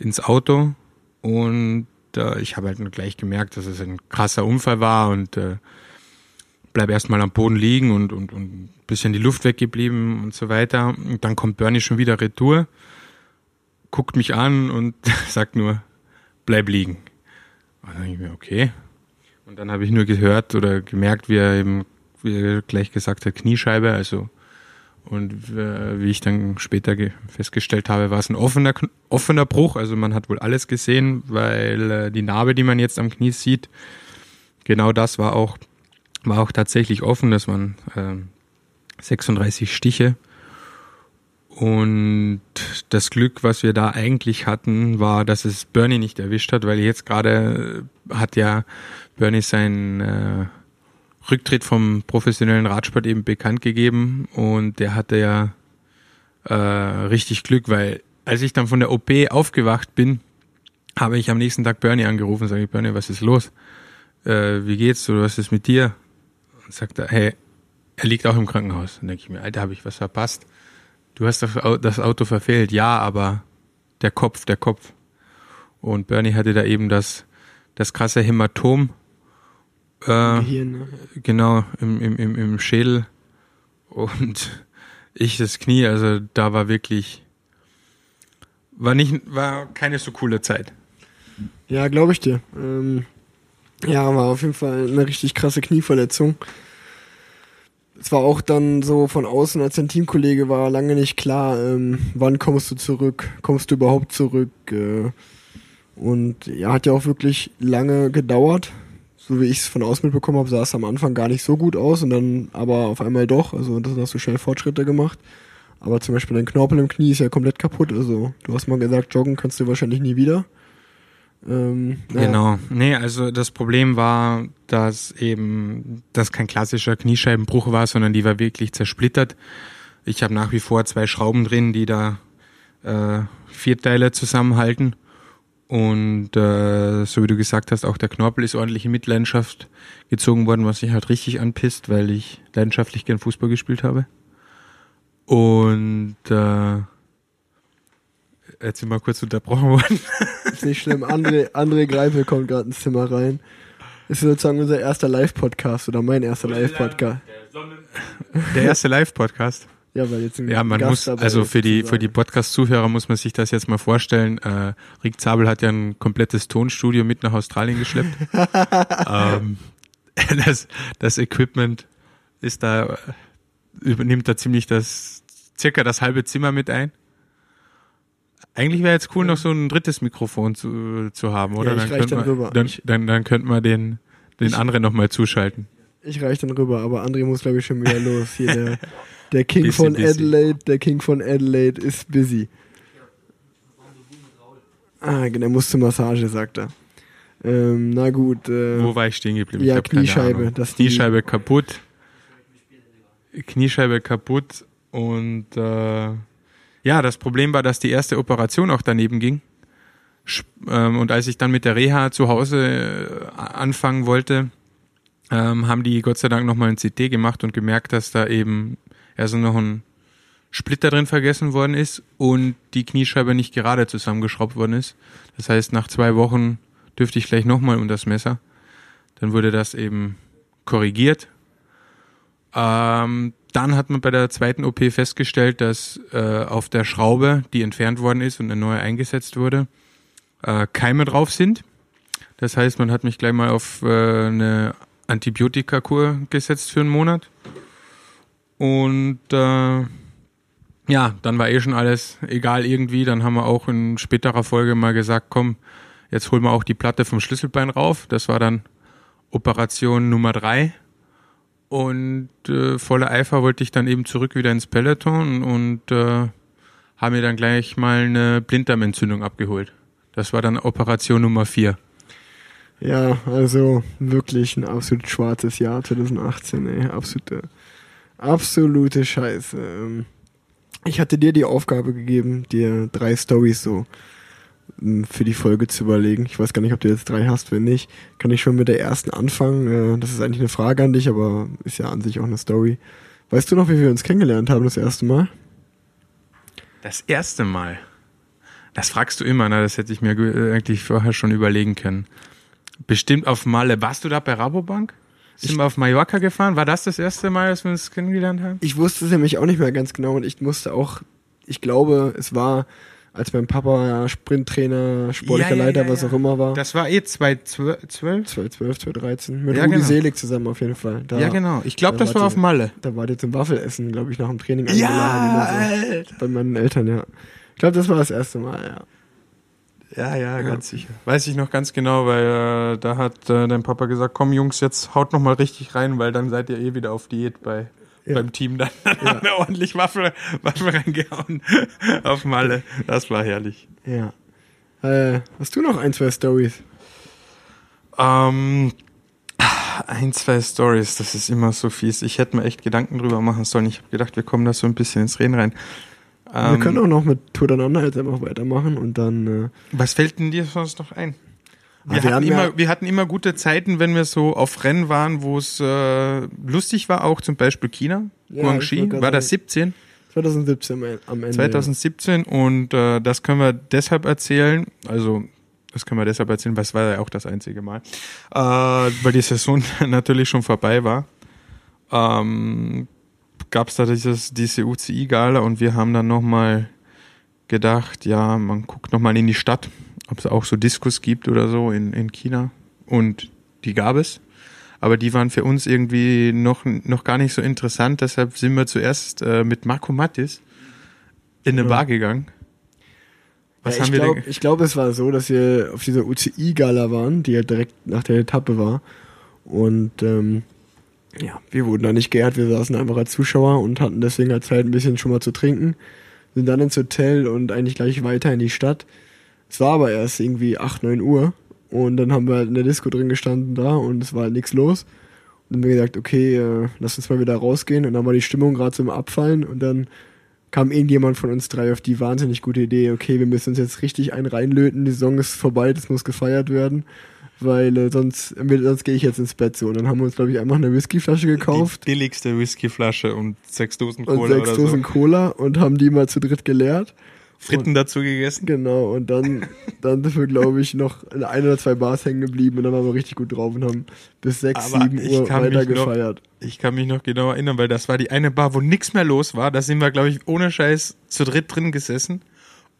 ins Auto. Und äh, ich habe halt nur gleich gemerkt, dass es ein krasser Unfall war und äh, bleib erstmal am Boden liegen und, und, und ein bisschen die Luft weggeblieben und so weiter. Und dann kommt Bernie schon wieder retour, guckt mich an und sagt nur, bleib liegen. Und dann ich mir, okay, und dann habe ich nur gehört oder gemerkt, wie er eben, wie er gleich gesagt hat, Kniescheibe, also und äh, wie ich dann später festgestellt habe, war es ein offener, offener Bruch. Also man hat wohl alles gesehen, weil äh, die Narbe, die man jetzt am Knie sieht, genau das war auch, war auch tatsächlich offen. Das waren äh, 36 Stiche. Und das Glück, was wir da eigentlich hatten, war, dass es Bernie nicht erwischt hat, weil jetzt gerade hat ja Bernie seinen äh, Rücktritt vom professionellen Radsport eben bekannt gegeben und der hatte ja äh, richtig Glück, weil als ich dann von der OP aufgewacht bin, habe ich am nächsten Tag Bernie angerufen, sage ich, Bernie, was ist los? Äh, wie geht's oder was ist mit dir? Und sagt er, hey, er liegt auch im Krankenhaus. Dann denke ich mir, Alter, habe ich was verpasst? Du hast das Auto verfehlt. Ja, aber der Kopf, der Kopf. Und Bernie hatte da eben das, das krasse Hämatom äh, Gehirn, ne? Genau, im, im, im, im Schädel. Und ich das Knie, also da war wirklich, war nicht, war keine so coole Zeit. Ja, glaube ich dir. Ähm, ja, war auf jeden Fall eine richtig krasse Knieverletzung. Es war auch dann so von außen, als ein Teamkollege war, lange nicht klar, ähm, wann kommst du zurück, kommst du überhaupt zurück. Äh, und ja, hat ja auch wirklich lange gedauert, so wie ich es von außen mitbekommen habe, sah es am Anfang gar nicht so gut aus und dann aber auf einmal doch. Also das hast du schnell Fortschritte gemacht. Aber zum Beispiel dein Knorpel im Knie ist ja komplett kaputt. Also du hast mal gesagt, joggen kannst du wahrscheinlich nie wieder. Ähm, ja. Genau. Nee, also das Problem war, dass eben das kein klassischer Kniescheibenbruch war, sondern die war wirklich zersplittert. Ich habe nach wie vor zwei Schrauben drin, die da äh, Vierteile zusammenhalten. Und äh, so wie du gesagt hast, auch der Knorpel ist ordentlich in Mitleidenschaft gezogen worden, was mich halt richtig anpisst, weil ich leidenschaftlich gern Fußball gespielt habe. Und äh, jetzt sind wir kurz unterbrochen worden. Ist nicht schlimm. André, André Greipel kommt gerade ins Zimmer rein. Ist sozusagen unser erster Live-Podcast oder mein erster Live-Podcast. Der erste Live-Podcast. Ja, weil jetzt Ja, man Gast muss, also für die, für die Podcast-Zuhörer muss man sich das jetzt mal vorstellen. Äh, Rick Zabel hat ja ein komplettes Tonstudio mit nach Australien geschleppt. ähm, das, das Equipment ist da, übernimmt da ziemlich das, circa das halbe Zimmer mit ein. Eigentlich wäre jetzt cool, noch so ein drittes Mikrofon zu, zu haben, oder? Ja, dann könnte rüber. man, dann, dann, dann könnte man den, den anderen nochmal zuschalten. Ich reich dann rüber, aber André muss, glaube ich, schon wieder los. Hier der, der King Busy, von busy. Adelaide, der King von Adelaide ist busy. Ah, der muss zur Massage, sagt er. Ähm, na gut, äh, Wo war ich stehen geblieben? ja, ich hab keine Kniescheibe, die- Kniescheibe kaputt. Kniescheibe kaputt und äh, ja, das Problem war, dass die erste Operation auch daneben ging. Ähm, und als ich dann mit der Reha zu Hause äh, anfangen wollte, ähm, haben die Gott sei Dank nochmal ein CT gemacht und gemerkt, dass da eben also noch ein Splitter drin vergessen worden ist und die Kniescheibe nicht gerade zusammengeschraubt worden ist. Das heißt, nach zwei Wochen dürfte ich gleich nochmal unter das Messer. Dann wurde das eben korrigiert. Ähm, dann hat man bei der zweiten OP festgestellt, dass äh, auf der Schraube, die entfernt worden ist und eine neue eingesetzt wurde, äh, Keime drauf sind. Das heißt, man hat mich gleich mal auf äh, eine Antibiotikakur gesetzt für einen Monat. Und äh, ja, dann war eh schon alles egal irgendwie. Dann haben wir auch in späterer Folge mal gesagt, komm, jetzt holen wir auch die Platte vom Schlüsselbein rauf. Das war dann Operation Nummer drei. Und äh, voller Eifer wollte ich dann eben zurück wieder ins Peloton und äh, habe mir dann gleich mal eine Blinddarmentzündung abgeholt. Das war dann Operation Nummer vier. ja, also wirklich ein absolut schwarzes Jahr 2018, ey. Absolute, absolute Scheiße. Ähm, Ich hatte dir die Aufgabe gegeben, dir drei Stories so m, für die Folge zu überlegen. Ich weiß gar nicht, ob du jetzt drei hast. Wenn nicht, kann ich schon mit der ersten anfangen. Äh, Das ist eigentlich eine Frage an dich, aber ist ja an sich auch eine Story. Weißt du noch, wie wir uns kennengelernt haben das erste Mal? Das erste Mal. Das fragst du immer, ne? Das hätte ich mir äh, eigentlich vorher schon überlegen können. Bestimmt auf Malle. Warst du da bei Rabobank? Sind wir auf Mallorca gefahren? War das das erste Mal, dass wir uns kennengelernt haben? Ich wusste es nämlich auch nicht mehr ganz genau und ich musste auch, ich glaube, es war, als mein Papa Sprinttrainer, sportlicher Ja, ja, Leiter, ja, was ja. auch immer war. Das war eh 2012? 2012, 2013. Mit Ja, Rudi genau. Selig zusammen auf jeden Fall. Da, Ja, genau. Ich glaube, da das war auf ihr- Malle. Da war ihr zum Waffelessen, glaube ich, nach dem Training Ja, eingeladen oder so. Alter. Bei meinen Eltern, ja. Ich glaube, das war das erste Mal, ja. Ja, ja, ganz sicher. Weiß ich noch ganz genau, weil äh, da hat äh, dein Papa gesagt, komm Jungs, jetzt haut noch mal richtig rein, weil dann seid ihr eh wieder auf Diät bei Ja. beim Team. Dann, dann haben wir ordentlich Waffe, Waffe reingehauen auf Malle. Das war herrlich. Ja. Äh, hast du noch ein, zwei Stories? Ähm, ein, zwei Stories, das ist immer so fies. Ich hätte mir echt Gedanken drüber machen sollen. Ich habe gedacht, wir kommen da so ein bisschen ins Reden rein. Wir Ähm, können auch noch mit Tour Down jetzt einfach weitermachen und dann, äh, Was fällt denn dir sonst noch ein? Ah, Wir, wir hatten immer, ja- wir hatten immer gute Zeiten, wenn wir so auf Rennen waren, wo es äh, lustig war, auch zum Beispiel China, Ja, Guangxi, war das sagen, 17? 2017 am Ende. 2017 und äh, das können wir deshalb erzählen, also das können wir deshalb erzählen, weil es war ja auch das einzige Mal, äh, weil die Saison natürlich schon vorbei war. Ähm, Gab es da dieses, diese UCI-Gala und wir haben dann nochmal gedacht, ja, man guckt nochmal in die Stadt, ob es auch so Diskos gibt oder so in, in China und die gab es. Aber die waren für uns irgendwie noch, noch gar nicht so interessant, deshalb sind wir zuerst äh, mit Marco Mattis in eine Ja. Bar gegangen. Was ja, haben ich wir glaube, denn? ich glaub, es war so, dass wir auf dieser UCI-Gala waren, die ja direkt nach der Etappe war. Und ähm, ja, wir wurden da nicht geehrt, wir saßen einfach als Zuschauer und hatten deswegen halt Zeit, ein bisschen schon mal zu trinken. Sind dann ins Hotel und eigentlich gleich weiter in die Stadt. Es war aber erst irgendwie 8, 9 Uhr. Und dann haben wir halt in der Disco drin gestanden da und es war halt nichts los. Und dann haben wir gesagt, okay, äh, lass uns mal wieder rausgehen. Und dann war die Stimmung gerade im Abfallen und dann kam irgendjemand von uns drei auf die wahnsinnig gute Idee, okay, wir müssen uns jetzt richtig einen reinlöten, die Saison ist vorbei, das muss gefeiert werden. Weil äh, sonst, sonst gehe ich jetzt ins Bett so. Und dann haben wir uns, glaube ich, einfach eine Whiskyflasche gekauft. Die billigste Whiskyflasche und sechs Dosen und Cola sechs oder Dosen so. Cola und haben die mal zu dritt geleert. Fritten dazu gegessen. Genau, und dann, dann sind wir, glaube ich, noch in ein oder zwei Bars hängen geblieben und dann waren wir richtig gut drauf und haben bis sechs, Aber sieben Uhr weiter mich noch- gefeiert. Ich kann mich noch genau erinnern, weil das war die eine Bar, wo nichts mehr los war. Da sind wir, glaube ich, ohne Scheiß zu dritt drin gesessen.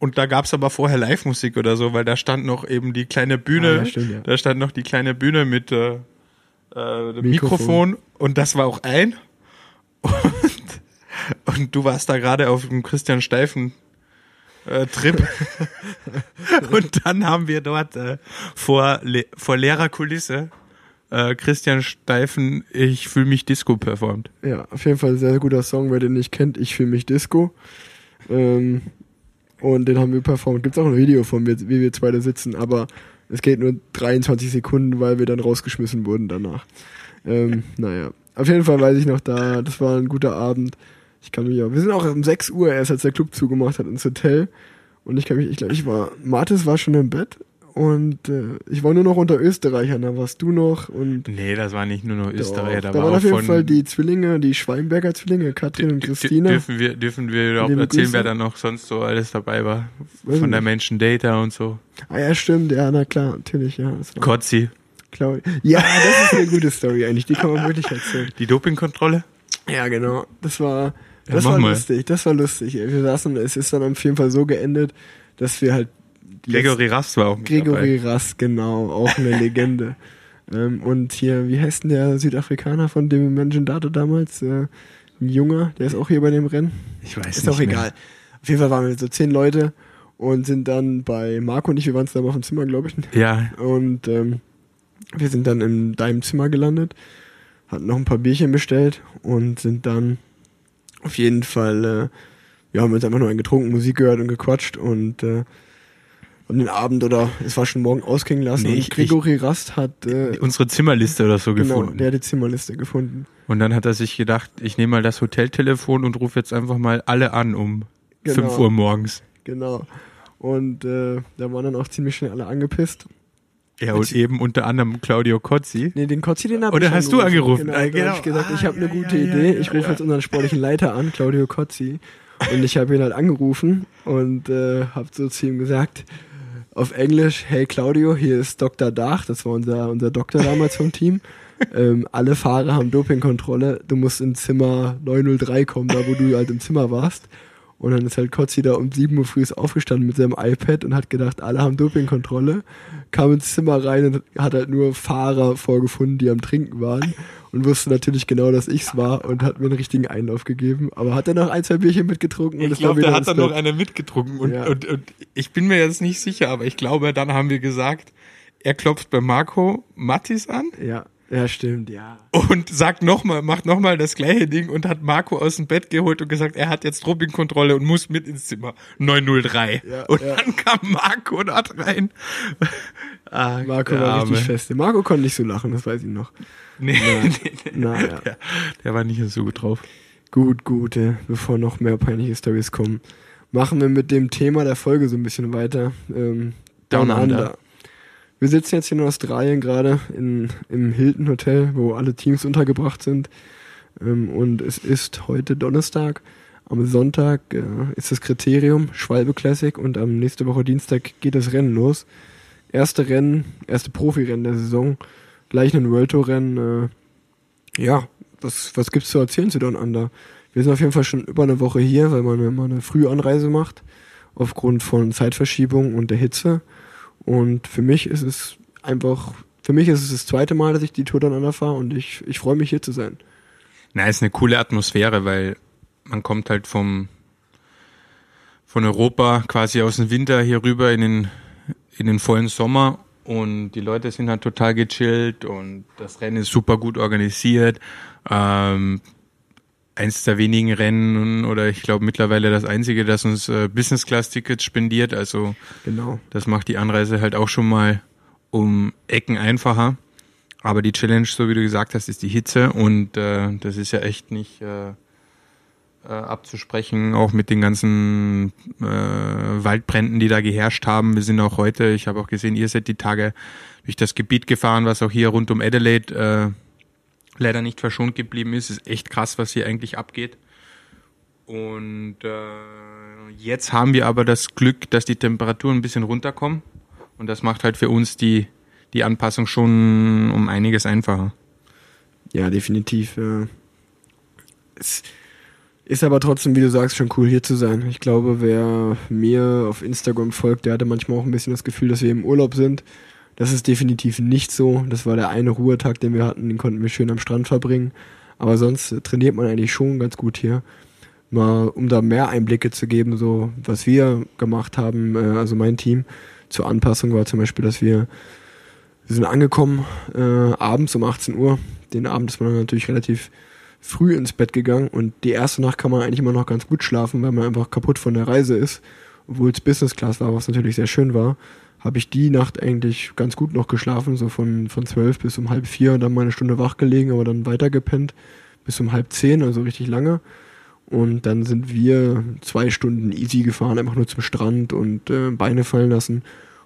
Und da gab's aber vorher Live-Musik oder so, weil da stand noch eben die kleine Bühne. Ah, ja, stimmt, ja. Da stand noch die kleine Bühne mit äh, äh, dem Mikrofon. Mikrofon. und das war auch ein. Und, und du warst da gerade auf dem Christian Steifen äh, Trip. und dann haben wir dort äh, vor, le vor leerer Kulisse äh, Christian Steifen, ich fühle mich Disco performt. Ja, auf jeden Fall ein sehr guter Song, wer den nicht kennt, ich fühle mich Disco. Ähm, und den haben wir performt. Gibt's auch ein Video von mir, wie wir zwei da sitzen, aber es geht nur 23 Sekunden, weil wir dann rausgeschmissen wurden danach. Ähm, naja, auf jeden Fall weiß ich noch da, das war ein guter Abend. Ich kann mich auch, wir sind auch um 6 Uhr erst, als der Club zugemacht hat, ins Hotel. Und ich kann mich, ich glaube, ich war, Martis war schon im Bett und äh, ich war nur noch unter Österreichern, da warst du noch und Nee, das war nicht nur noch Österreicher, Doch, da, war waren auf jeden Fall die Zwillinge, die Schweinberger Zwillinge, Katrin und Christina. Dürfen wir, dürfen wir überhaupt erzählen, Grüße. wer da noch sonst so alles dabei war? Weiß Von der nicht. Menschen Data und so. Ah ja, stimmt, ja, na klar, natürlich, ja. Kotzi, Ja, das ist eine gute Story eigentlich, die kann man wirklich erzählen. die Dopingkontrolle. Ja, genau. Das war, Ja, das mach war mal. lustig, das war lustig. ey. Wir saßen, es ist dann auf jeden Fall so geendet, dass wir halt Gregory Rast war auch mit Gregory dabei. Rass, genau, auch eine Legende. ähm, und hier, wie heißt denn der Südafrikaner von dem Menschen Data damals? Äh, ein Junger, der ist auch hier bei dem Rennen. Ich weiß Ist nicht auch mehr. egal. Auf jeden Fall waren wir so zehn Leute und sind dann bei Marco und ich, wir waren zusammen auf dem Zimmer, glaube ich. Ja, Und ähm, wir sind dann in deinem Zimmer gelandet, hatten noch ein paar Bierchen bestellt und sind dann auf jeden Fall, äh, ja, haben uns einfach nur einen getrunken, Musik gehört und gequatscht und äh, haben den Abend oder es war schon morgen ausklingen lassen. Nee, und ich- Gregory Rast hat äh, unsere Zimmerliste oder so genau, gefunden. der hat die Zimmerliste gefunden. Und dann hat er sich gedacht, ich nehme mal das Hoteltelefon und rufe jetzt einfach mal alle an um Genau. 5 Uhr morgens. Genau. Und äh, da waren dann auch ziemlich schnell alle angepisst. Ja, und eben unter anderem Claudio Cozzi. Nee, den Kotzi, den hab Oder ich hast du angerufen? Genau, Ah, genau. hab ich gesagt, ich Ah, habe eine ja, gute ja, Idee. ja, ich rufe jetzt unseren sportlichen Leiter an, Claudio Kotzi. Und ich habe ihn halt angerufen und äh, habe so zu ihm gesagt, auf Englisch, hey Claudio, hier ist Dr. Dach, das war unser, unser Doktor damals vom Team. Ähm, alle Fahrer haben Dopingkontrolle, du musst ins Zimmer 903 kommen, da wo du halt im Zimmer warst. Und dann ist halt Kotzi da um 7 Uhr früh aufgestanden mit seinem iPad und hat gedacht, alle haben Dopingkontrolle, kam ins Zimmer rein und hat halt nur Fahrer vorgefunden, die am Trinken waren und wusste natürlich genau, dass ich's war und hat mir einen richtigen Einlauf gegeben. Aber hat er noch ein, zwei Bierchen mitgetrunken und Ich glaube, der hat dann noch Bett. eine mitgetrunken. Und, Ja. und, und ich bin mir jetzt nicht sicher, aber ich glaube, dann haben wir gesagt, er klopft bei Marco Mattis an Ja, ja, stimmt, ja. und sagt nochmal, macht nochmal das gleiche Ding und hat Marco aus dem Bett geholt und gesagt, er hat jetzt Dopingkontrolle und muss mit ins Zimmer 903. Ja, und ja. dann kam Marco dort rein. Ah, Marco war Arme. richtig fest. Marco konnte nicht so lachen, das weiß ich noch. Nee, nee, nee. Naja. Der, der war nicht so gut drauf. Gut, gut, äh, bevor noch mehr peinliche Stories kommen, machen wir mit dem Thema der Folge so ein bisschen weiter. Ähm, Down, Down Under. Under. Wir sitzen jetzt hier in Australien gerade in, im Hilton Hotel, wo alle Teams untergebracht sind. Ähm, und es ist heute Donnerstag. Am Sonntag äh, ist das Kriterium Schwalbe Classic und am nächste Woche Dienstag geht das Rennen los. Erste Rennen, erste Profirennen der Saison, gleich ein World Tour Rennen. Äh, ja, was, was gibt's zu erzählen zu Down Under? Wir sind auf jeden Fall schon über eine Woche hier, weil man immer eine Frühanreise macht, aufgrund von Zeitverschiebung und der Hitze. Und für mich ist es einfach, für mich ist es das zweite Mal, dass ich die Tour Down Under fahre und ich, ich freue mich hier zu sein. Na, ist eine coole Atmosphäre, weil man kommt halt vom von Europa quasi aus dem Winter hier rüber in den in den vollen Sommer und die Leute sind halt total gechillt und das Rennen ist super gut organisiert. Ähm, eins der wenigen Rennen oder ich glaube mittlerweile das einzige, das uns äh, Business Class Tickets spendiert. Also Genau. das macht die Anreise halt auch schon mal um Ecken einfacher. Aber die Challenge, so wie du gesagt hast, ist die Hitze und äh, das ist ja echt nicht, äh, äh, abzusprechen, auch mit den ganzen äh, Waldbränden, die da geherrscht haben. Wir sind auch heute, ich habe auch gesehen, ihr seid die Tage durch das Gebiet gefahren, was auch hier rund um Adelaide äh, leider nicht verschont geblieben ist. ist echt krass, was hier eigentlich abgeht. Und äh, jetzt haben wir aber das Glück, dass die Temperaturen ein bisschen runterkommen. Und das macht halt für uns die, die Anpassung schon um einiges einfacher. Ja, definitiv. Es ist aber trotzdem, wie du sagst, schon cool hier zu sein. Ich glaube, wer mir auf Instagram folgt, der hatte manchmal auch ein bisschen das Gefühl, dass wir im Urlaub sind. Das ist definitiv nicht so. Das war der eine Ruhetag, den wir hatten, den konnten wir schön am Strand verbringen. Aber sonst trainiert man eigentlich schon ganz gut hier. Mal, um da mehr Einblicke zu geben, so was wir gemacht haben, äh, also mein Team zur Anpassung war zum Beispiel, dass wir, wir sind angekommen äh, abends um 18 Uhr. Den Abend ist man natürlich relativ früh ins Bett gegangen und die erste Nacht kann man eigentlich immer noch ganz gut schlafen, weil man einfach kaputt von der Reise ist. Obwohl es Business Class war, was natürlich sehr schön war, habe ich die Nacht eigentlich ganz gut noch geschlafen, so von, von zwölf bis um halb vier und dann mal eine Stunde wach gelegen, aber dann weiter gepennt bis um halb zehn, also richtig lange. Und dann sind wir zwei Stunden easy gefahren, einfach nur zum Strand und äh, Beine fallen lassen.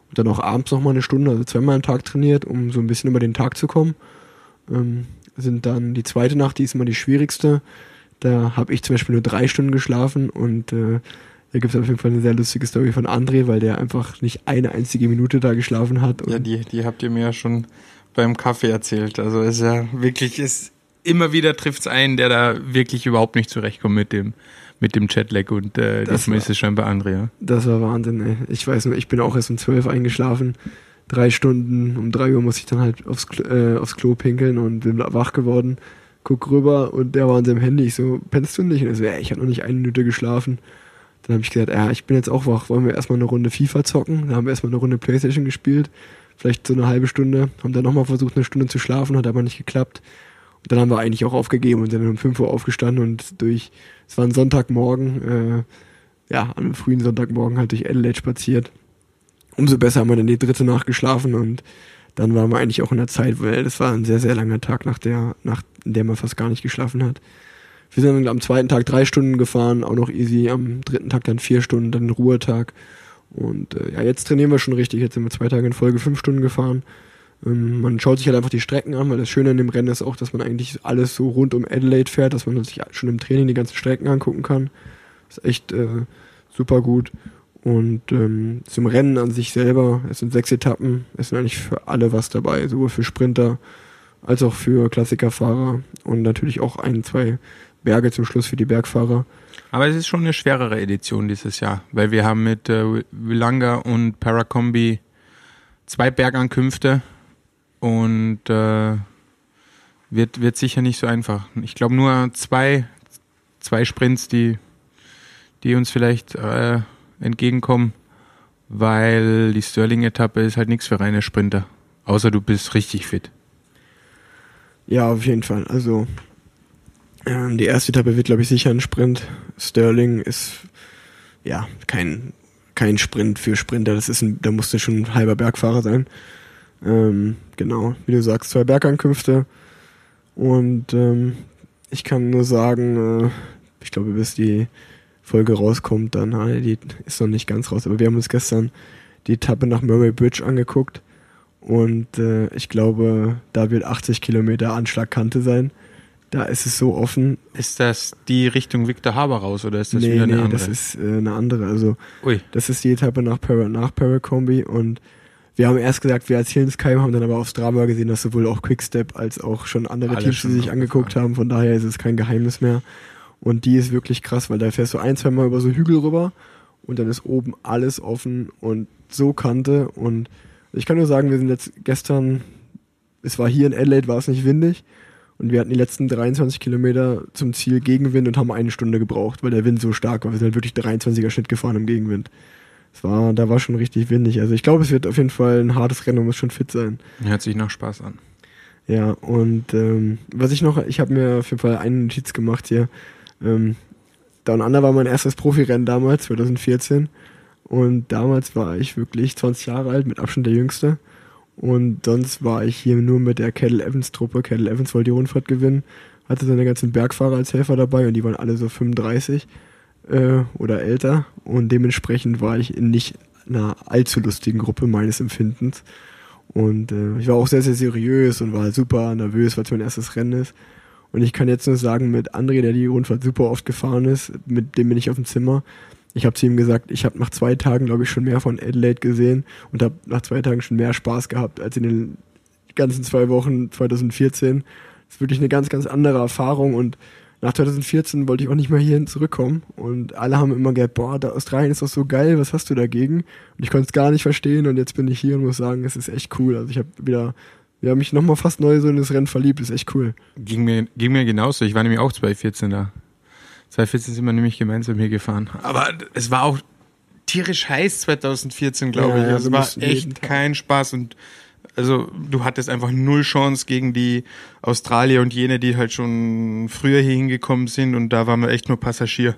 Und dann auch abends nochmal eine Stunde, also zweimal am Tag trainiert, um so ein bisschen über den Tag zu kommen. Ähm, sind dann die zweite Nacht, die ist immer die schwierigste. Da habe ich zum Beispiel nur drei Stunden geschlafen und äh, da gibt es auf jeden Fall eine sehr lustige Story von André, weil der einfach nicht eine einzige Minute da geschlafen hat. ja, die, die habt ihr mir ja schon beim Kaffee erzählt. Also ist ja wirklich, ist immer wieder trifft es einen, der da wirklich überhaupt nicht zurechtkommt mit dem, mit dem Jetlag und äh, das diesmal ist es schon bei Andrea. Das war Wahnsinn, ey. Ich weiß nur, ich bin auch erst um zwölf eingeschlafen. Drei Stunden, um drei Uhr muss ich dann halt aufs, äh, aufs Klo pinkeln und bin wach geworden. Guck rüber und der war an seinem Handy. Ich so, pennst du nicht? Und er so, ja, ich habe noch nicht eine Minute geschlafen. Dann habe ich gesagt, ja, ich bin jetzt auch wach. Wollen wir erstmal eine Runde FIFA zocken? Dann haben wir erstmal eine Runde Playstation gespielt. Vielleicht so eine halbe Stunde. Haben dann nochmal versucht, eine Stunde zu schlafen, hat aber nicht geklappt dann haben wir eigentlich auch aufgegeben und sind dann um 5 Uhr aufgestanden und durch, es war ein Sonntagmorgen, äh, ja, einem frühen Sonntagmorgen halt durch Adelaide spaziert. Umso besser haben wir dann die dritte Nacht geschlafen und dann waren wir eigentlich auch in der Zeit, weil das war ein sehr, sehr langer Tag, nach der, nach in der man fast gar nicht geschlafen hat. Wir sind dann am zweiten Tag drei Stunden gefahren, auch noch easy, am dritten Tag dann vier Stunden, dann Ruhetag. Und äh, ja, jetzt trainieren wir schon richtig. Jetzt sind wir zwei Tage in Folge fünf Stunden gefahren. Ähm, man schaut sich halt einfach die Strecken an, weil das Schöne an dem Rennen ist auch, dass man eigentlich alles so rund um Adelaide fährt, dass man sich schon im Training die ganzen Strecken angucken kann. Ist echt äh, super gut. Und ähm, zum Rennen an sich selber, es sind sechs Etappen, es sind eigentlich für alle was dabei, sowohl für Sprinter als auch für Klassikerfahrer und natürlich auch ein, zwei Berge zum Schluss für die Bergfahrer. Aber es ist schon eine schwerere Edition dieses Jahr, weil wir haben mit äh, Willanga und Paracombi zwei Bergankünfte und äh, wird, wird sicher nicht so einfach. Ich glaube nur zwei, zwei Sprints, die, die uns vielleicht äh, entgegenkommen, weil die Sterling-Etappe ist halt nichts für reine Sprinter. Außer du bist richtig fit. Ja, auf jeden Fall. Also die erste Etappe wird, glaube ich, sicher ein Sprint. Sterling ist ja kein, kein Sprint für Sprinter. Das ist ein, da musste schon ein halber Bergfahrer sein. Ähm, genau, wie du sagst, zwei Bergankünfte. Und ähm, ich kann nur sagen, äh, ich glaube, bis die Folge rauskommt, dann, äh, die ist noch nicht ganz raus, aber wir haben uns gestern die Etappe nach Murray Bridge angeguckt. Und äh, ich glaube, da wird 80 Kilometer Anschlagkante sein. Da ist es so offen. Ist das die Richtung Victor Haber raus oder ist das nee, wieder eine nee, andere? das ist äh, eine andere. Also Ui. das ist die Etappe nach, Para, nach Paracombi und wir haben erst gesagt, wir erzählen es keinem, haben dann aber aufs Drama gesehen, dass sowohl auch Quickstep als auch schon andere Alle Teams, die sich angeguckt haben. Von daher ist es kein Geheimnis mehr. Und die ist wirklich krass, weil da fährst du ein, zwei Mal über so Hügel rüber und dann ist oben alles offen und so Kante. Und ich kann nur sagen, wir sind jetzt gestern, es war hier in Adelaide, war es nicht windig. Und wir hatten die letzten 23 Kilometer zum Ziel Gegenwind und haben eine Stunde gebraucht, weil der Wind so stark war. Wir sind halt wirklich 23er Schnitt gefahren im Gegenwind es war, da war schon richtig windig. Also ich glaube, es wird auf jeden Fall ein hartes Rennen und muss schon fit sein. Hört sich nach Spaß an. Ja, und ähm, was ich noch, ich habe mir auf jeden Fall eine Notiz gemacht hier. Ähm, Down Under war mein erstes Profirennen damals, 2014. Und damals war ich wirklich 20 Jahre alt, mit Abstand der Jüngste. Und sonst war ich hier nur mit der Kettle Evans Truppe. Kettle Evans wollte die Rundfahrt gewinnen. hatte seine ganzen Bergfahrer als Helfer dabei und die waren alle so 35 äh, oder älter und dementsprechend war ich in nicht einer allzu lustigen Gruppe meines Empfindens. Und äh, ich war auch sehr, sehr seriös und war super nervös, weil es mein erstes Rennen ist. Und ich kann jetzt nur sagen, mit André, der die Rundfahrt super oft gefahren ist, mit dem bin ich auf dem Zimmer. Ich habe zu ihm gesagt, ich habe nach zwei Tagen, glaube ich, schon mehr von Adelaide gesehen und habe nach zwei Tagen schon mehr Spaß gehabt als in den ganzen zwei Wochen 2014. Das ist wirklich eine ganz, ganz andere Erfahrung und nach 2014 wollte ich auch nicht mehr hierhin zurückkommen und alle haben immer gesagt, boah, da Australien ist doch so geil, was hast du dagegen? Und ich konnte es gar nicht verstehen und jetzt bin ich hier und muss sagen, es ist echt cool. Also ich habe wieder, wir haben mich nochmal fast neu so in das Rennen verliebt, ist echt cool. Ging mir, ging mir genauso, ich war nämlich auch 2014 da. 2014 sind wir nämlich gemeinsam hier gefahren. Aber es war auch tierisch heiß 2014, glaube Ja, ich. es war echt kein Spaß und also du hattest einfach null Chance gegen die Australier und jene, die halt schon früher hier hingekommen sind und da waren wir echt nur Passagier.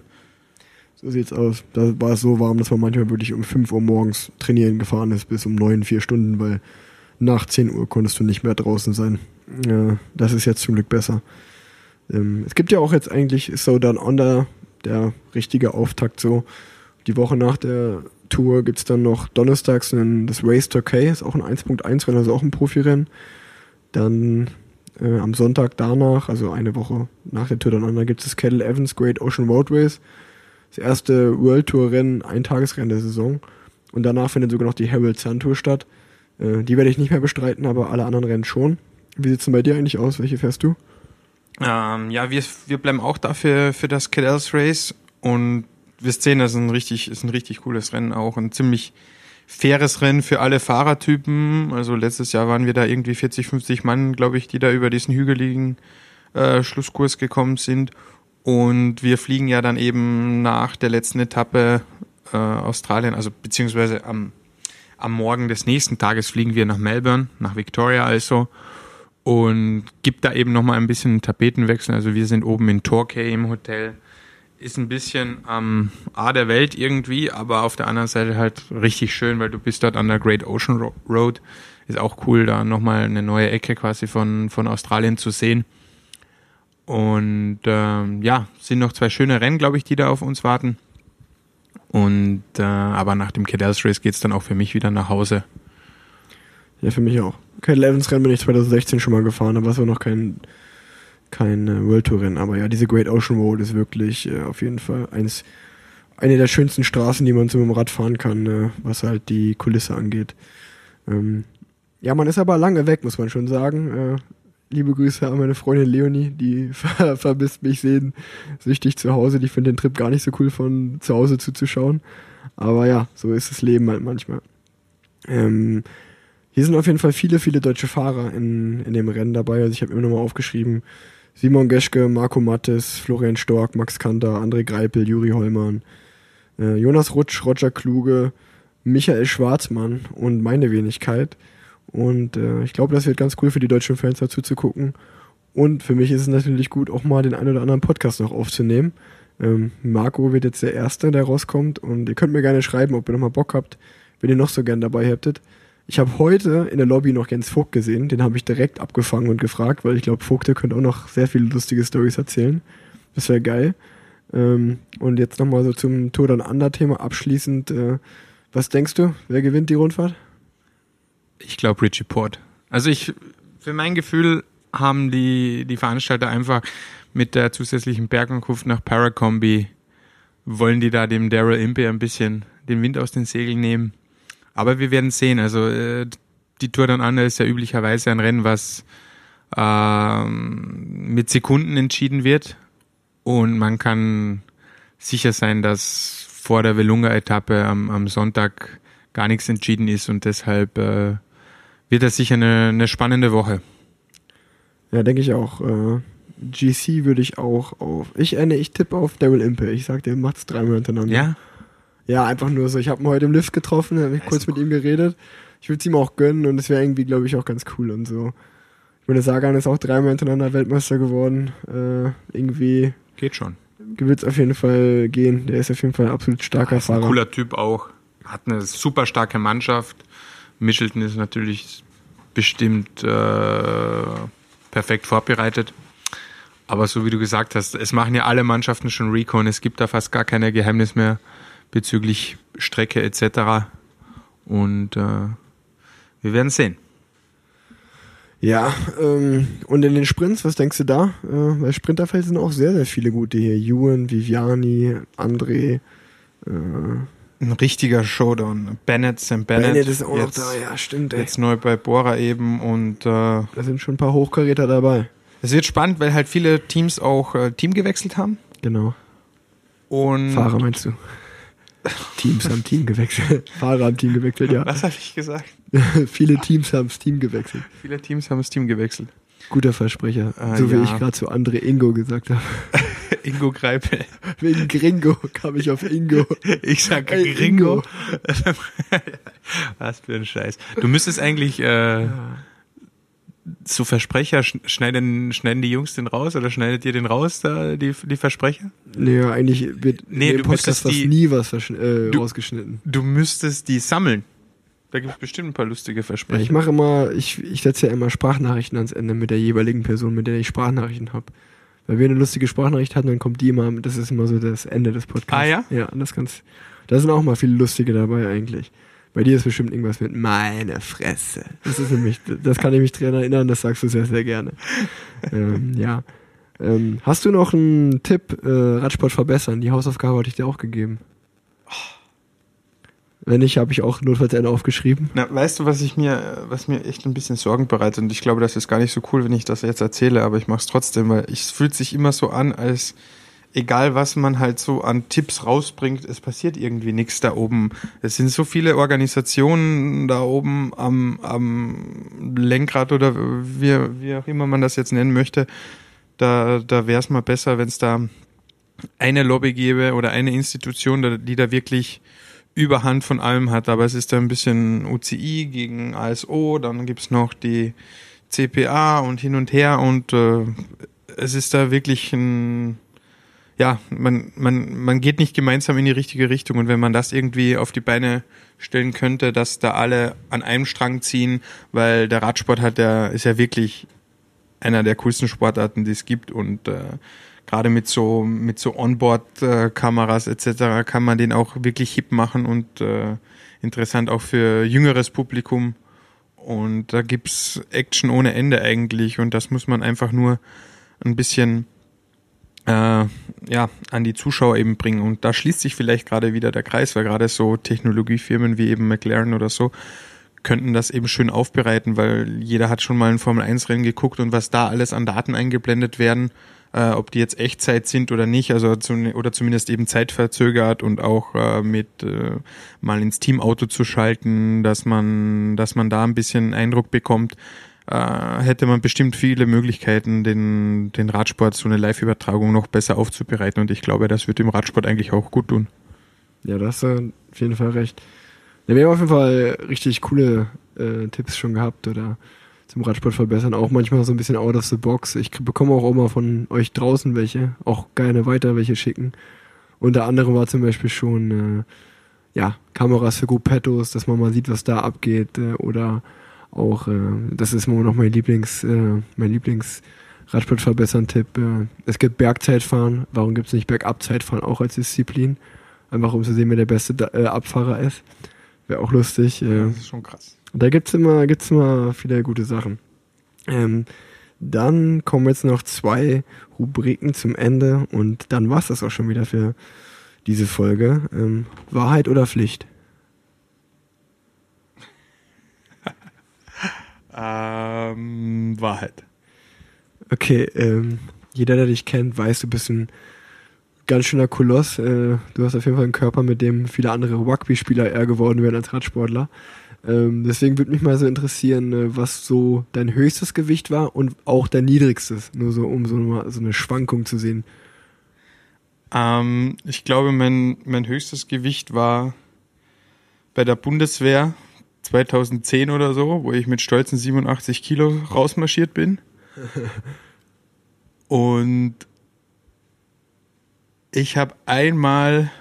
So sieht's aus. Da war es so warm, dass man manchmal wirklich um 5 Uhr morgens trainieren gefahren ist, bis um 9, 4 Stunden, weil nach 10 Uhr konntest du nicht mehr draußen sein. Ja, das ist jetzt zum Glück besser. Ähm, es gibt ja auch jetzt eigentlich So Down Under, der richtige Auftakt so. Die Woche nach der Tour gibt's dann noch donnerstags ein, das Race Turkey, ist auch ein 1.1 Rennen, also auch ein Profirennen. Dann äh, am Sonntag danach, also eine Woche nach der Tour Down Under, gibt's das Kettle Evans Great Ocean Road Race das erste World Tour Rennen, ein Tagesrennen der Saison. Und danach findet sogar noch die Herald Sun Tour statt. Äh, die werde ich nicht mehr bestreiten, aber alle anderen Rennen schon. Wie sieht's denn bei dir eigentlich aus? Welche fährst du? Ähm, ja, wir, wir bleiben auch dafür für das Cadels Race und wir sehen, das ist ein richtig, ist ein richtig cooles Rennen auch. Ein ziemlich faires Rennen für alle Fahrertypen. Also letztes Jahr waren wir da irgendwie 40, 50 Mann, glaube ich, die da über diesen hügeligen äh, Schlusskurs gekommen sind. Und wir fliegen ja dann eben nach der letzten Etappe äh, Australien, also beziehungsweise am, am Morgen des nächsten Tages fliegen wir nach Melbourne, nach Victoria also und gibt da eben nochmal ein bisschen Tapetenwechsel. Also wir sind oben in Torquay im Hotel. Ist ein bisschen am A der Welt irgendwie, aber auf der anderen Seite halt richtig schön, weil du bist dort an der Great Ocean Ro- Road. Ist auch cool, da nochmal eine neue Ecke quasi von, von Australien zu sehen. Und ähm, ja, sind noch zwei schöne Rennen, glaube ich, die da auf uns warten. Und äh, aber nach dem Cadels Race geht's dann auch für mich wieder nach Hause. Ja, für mich auch. Kein Evans Rennen bin ich 2016 schon mal gefahren, aber es war noch kein, kein äh, World Tour Rennen. Aber ja, diese Great Ocean Road ist wirklich äh, auf jeden Fall eins, eine der schönsten Straßen, die man so mit dem Rad fahren kann, äh, was halt die Kulisse angeht. Ähm, ja, man ist aber lange weg, muss man schon sagen. Äh, liebe Grüße an meine Freundin Leonie, die ver vermisst mich sehen, süchtig zu Hause. Die findet den Trip gar nicht so cool von zu Hause zuzuschauen. Aber ja, so ist das Leben halt manchmal. Ähm, hier sind auf jeden Fall viele, viele deutsche Fahrer in, in dem Rennen dabei. Also ich habe immer nochmal aufgeschrieben, Simon Geschke, Marco Mattes, Florian Stork, Max Kanter, André Greipel, Juri Hollmann, äh, Jonas Rutsch, Roger Kluge, Michael Schwarzmann und meine Wenigkeit. Und äh, ich glaube, das wird ganz cool für die deutschen Fans dazu zu gucken. Und für mich ist es natürlich gut, auch mal den einen oder anderen Podcast noch aufzunehmen. Ähm, Marco wird jetzt der Erste, der rauskommt. Und ihr könnt mir gerne schreiben, ob ihr nochmal Bock habt, wenn ihr noch so gern dabei hättet. Ich habe heute in der Lobby noch Jens Vogt gesehen. Den habe ich direkt abgefangen und gefragt, weil ich glaube, Vogt der könnte auch noch sehr viele lustige Stories erzählen. Das wäre geil. Ähm, und jetzt nochmal so zum Tour dann Under Thema abschließend. Äh, was denkst du? Wer gewinnt die Rundfahrt? Ich glaube Richie Port. Also ich, für mein Gefühl haben die, die Veranstalter einfach mit der zusätzlichen Bergankunft nach Paracombi wollen die da dem Daryl Impey ein bisschen den Wind aus den Segeln nehmen. Aber wir werden sehen. Also äh, die Tour Down Under ist ja üblicherweise ein Rennen, was ähm, mit Sekunden entschieden wird. Und man kann sicher sein, dass vor der Velunga-Etappe am, am Sonntag gar nichts entschieden ist und deshalb äh, wird das sicher eine, eine spannende Woche. Ja, denke ich auch. Äh, GC würde ich auch auf. Ich, äh, ich tippe auf Daryl Impey. Ich sag, der macht's dreimal hintereinander. Ja? Ja, einfach nur so. Ich habe ihn heute im Lift getroffen, habe ich kurz ist mit ihm geredet. Ich würde es ihm auch gönnen und es wäre irgendwie, glaube ich, auch ganz cool und so. Ich meine, Sagan ist auch dreimal hintereinander Weltmeister geworden. Äh, irgendwie Geht schon. wird es auf jeden Fall gehen. Der ist auf jeden Fall ein absolut starker Ist ein Fahrer. cooler Typ auch. Hat eine super starke Mannschaft. Michelton ist natürlich bestimmt äh, perfekt vorbereitet. Aber so wie du gesagt hast, es machen ja alle Mannschaften schon Recon. Es gibt da fast gar keine Geheimnis mehr bezüglich Strecke etc. Und äh, wir werden sehen. Ja, ähm, und in den Sprints, was denkst du da? Äh, bei Sprinterfeld sind auch sehr, sehr viele gute hier. Ewan, Viviani, André. Äh, Ein richtiger Showdown. Bennett, Sam Bennett. Bennett ist auch jetzt, noch da, ja, stimmt. Ey. Jetzt neu bei Bora eben und äh, Da sind schon ein paar Hochkaräter dabei. es wird spannend, weil halt viele Teams auch äh, Team gewechselt haben. Genau. Und Fahrer meinst du? Teams haben Team gewechselt. Fahrer haben Team gewechselt, ja. was habe ich gesagt? Viele Teams haben das Team gewechselt. Viele Teams haben das Team gewechselt. Guter Versprecher. Äh, so wie ja. ich gerade zu André Ingo gesagt habe. Ingo Greipel. Wegen Gringo kam ich auf Ingo. Ich sag Ey, Gringo. Was für ein Scheiß. Du müsstest eigentlich äh, so Versprecher sch- schneiden, schneiden die Jungs den raus oder schneidet ihr den raus, da, die, die Versprecher? Nee, eigentlich wird Nee, du Podcast müsstest die- nie was äh, Du- rausgeschnitten. Du müsstest die sammeln. Da gibt es bestimmt ein paar lustige Ja, Versprecher. ich mache immer, ich, ich setze ja immer Sprachnachrichten ans Ende mit der jeweiligen Person, mit der ich Sprachnachrichten habe. Weil wir eine lustige Sprachnachricht hatten, dann kommt die immer, das ist immer so das Ende des Podcasts. Ah, ja? Ja, das ganz, da sind auch mal viele lustige dabei eigentlich. Bei dir ist bestimmt irgendwas mit meine Fresse. Das ist nämlich, das kann ich mich dran erinnern, das sagst du sehr, sehr gerne. ähm, ja. Ähm, hast du noch einen Tipp, äh, Radsport verbessern? Die Hausaufgabe hatte ich dir auch gegeben. Wenn nicht, habe ich auch notfalls eine aufgeschrieben. Na, weißt du, was ich mir, was mir echt ein bisschen Sorgen bereitet und ich glaube, das ist gar nicht so cool, wenn ich das jetzt erzähle, aber ich mache es trotzdem, weil es fühlt sich immer so an, als egal was man halt so an Tipps rausbringt, es passiert irgendwie nichts da oben. Es sind so viele Organisationen da oben am, am Lenkrad oder wie, wie auch immer man das jetzt nennen möchte. Da, da wäre es mal besser, wenn es da eine Lobby gäbe oder eine Institution, die da wirklich Überhand von allem hat, aber es ist da ein bisschen UCI gegen ASO, dann gibt's noch die CPA und hin und her und äh, es ist da wirklich ein ja, man, man, man geht nicht gemeinsam in die richtige Richtung und wenn man das irgendwie auf die Beine stellen könnte, dass da alle an einem Strang ziehen, weil der Radsport hat ja, ist ja wirklich einer der coolsten Sportarten, die es gibt und äh, gerade mit so mit so Onboard-Kameras etc. kann man den auch wirklich hip machen und äh, interessant auch für jüngeres Publikum. Und da gibt's Action ohne Ende eigentlich und das muss man einfach nur ein bisschen äh, ja, an die Zuschauer eben bringen. Und da schließt sich vielleicht gerade wieder der Kreis, weil gerade so Technologiefirmen wie eben McLaren oder so könnten das eben schön aufbereiten, weil jeder hat schon mal ein Formel-1-Rennen geguckt und was da alles an Daten eingeblendet werden, äh, ob die jetzt Echtzeit sind oder nicht, also zum, oder zumindest eben zeitverzögert und auch äh, mit äh, mal ins Teamauto zu schalten, dass man, dass man da ein bisschen Eindruck bekommt, äh, hätte man bestimmt viele Möglichkeiten, den, den Radsport, so eine Live-Übertragung noch besser aufzubereiten und ich glaube, das wird dem Radsport eigentlich auch gut tun. Ja, da hast du auf jeden Fall recht. Ja, wir haben auf jeden Fall richtig coole äh, Tipps schon gehabt oder zum Radsport verbessern. Auch manchmal so ein bisschen out of the box. Ich bekomme auch immer von euch draußen welche, auch gerne weiter welche schicken. Unter anderem war zum Beispiel schon äh, ja, Kameras für GoPettos, dass man mal sieht, was da abgeht. Äh, oder auch, äh, das ist immer noch mein Lieblings, äh, mein Lieblings Radsport verbessern Tipp. Äh, es gibt Bergzeitfahren. Warum gibt es nicht Bergabzeitfahren auch als Disziplin? Einfach um zu sehen, wer der beste äh, Abfahrer ist. Wäre auch lustig. Äh, ist schon krass. da gibt's immer, gibt's immer viele gute Sachen. Ähm, dann kommen jetzt noch zwei Rubriken zum Ende und dann war's das auch schon wieder für diese Folge. Ähm, Wahrheit oder Pflicht? Ähm, Wahrheit. Okay, ähm, jeder, der dich kennt, weiß, du bist ein ganz schöner Koloss. Äh, du hast auf jeden Fall einen Körper, mit dem viele andere Rugby-Spieler eher geworden wären als Radsportler. Ähm, deswegen würde mich mal so interessieren, äh, was so dein höchstes Gewicht war und auch dein niedrigstes. Nur so, um so, mal so eine Schwankung zu sehen. Ähm, ich glaube, mein, mein höchstes Gewicht war bei der Bundeswehr 2010 oder so, wo ich mit stolzen 87 Kilo rausmarschiert bin. Und ich habe einmal,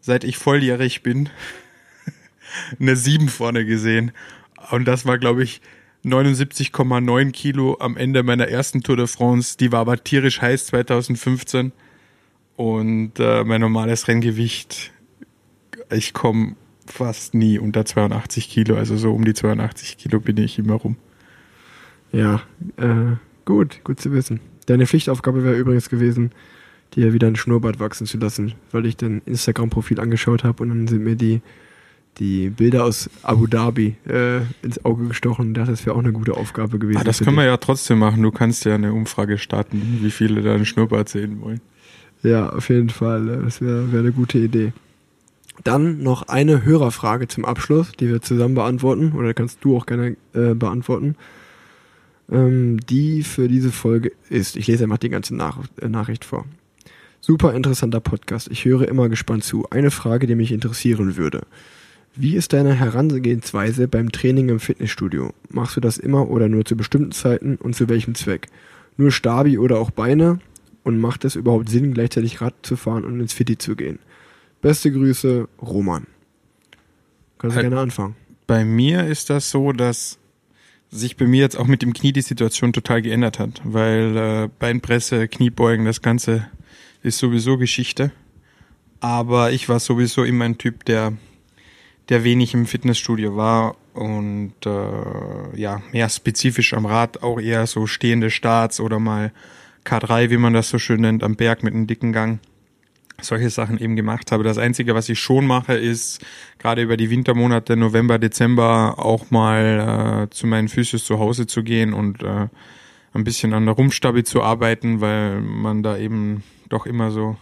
seit ich volljährig bin, eine 7 vorne gesehen. Und das war, glaube ich, 79,9 Kilo am Ende meiner ersten Tour de France. Die war aber tierisch heiß 2015. Und äh, mein normales Renngewicht, ich komme fast nie unter 82 Kilo. Also so um die 82 Kilo bin ich immer rum. Ja, äh, gut, gut zu wissen. Deine Pflichtaufgabe wäre übrigens gewesen, dir wieder ein Schnurrbart wachsen zu lassen, weil ich dein Instagram-Profil angeschaut habe und dann sind mir die, die Bilder aus Abu Dhabi äh, ins Auge gestochen. Das wäre auch eine gute Aufgabe gewesen. Ah, das können wir ja trotzdem machen. Du kannst ja eine Umfrage starten, wie viele deinen Schnurrbart sehen wollen. Ja, auf jeden Fall. Das wäre wär eine gute Idee. Dann noch eine Hörerfrage zum Abschluss, die wir zusammen beantworten, oder kannst du auch gerne äh, beantworten. Ähm, die für diese Folge ist, ich lese einfach die ganze Nach äh, Nachricht vor. Super interessanter Podcast. Ich höre immer gespannt zu. Eine Frage, die mich interessieren würde. Wie ist deine Herangehensweise beim Training im Fitnessstudio? Machst du das immer oder nur zu bestimmten Zeiten und zu welchem Zweck? Nur Stabi oder auch Beine? Und macht es überhaupt Sinn, gleichzeitig Rad zu fahren und ins Fitti zu gehen? Beste Grüße, Roman. Kannst du Äh, gerne anfangen. Bei mir ist das so, dass sich bei mir jetzt auch mit dem Knie die Situation total geändert hat, weil äh, Beinpresse, Kniebeugen, das Ganze ist sowieso Geschichte. Aber ich war sowieso immer ein Typ, der, der wenig im Fitnessstudio war und äh, ja, mehr spezifisch am Rad, auch eher so stehende Starts oder mal K3, wie man das so schön nennt, am Berg mit einem dicken Gang solche Sachen eben gemacht habe. Das Einzige, was ich schon mache, ist gerade über die Wintermonate November, Dezember auch mal äh, zu meinen Physios zu Hause zu gehen und äh, ein bisschen an der Rumpfstabi zu arbeiten, weil man da eben doch immer so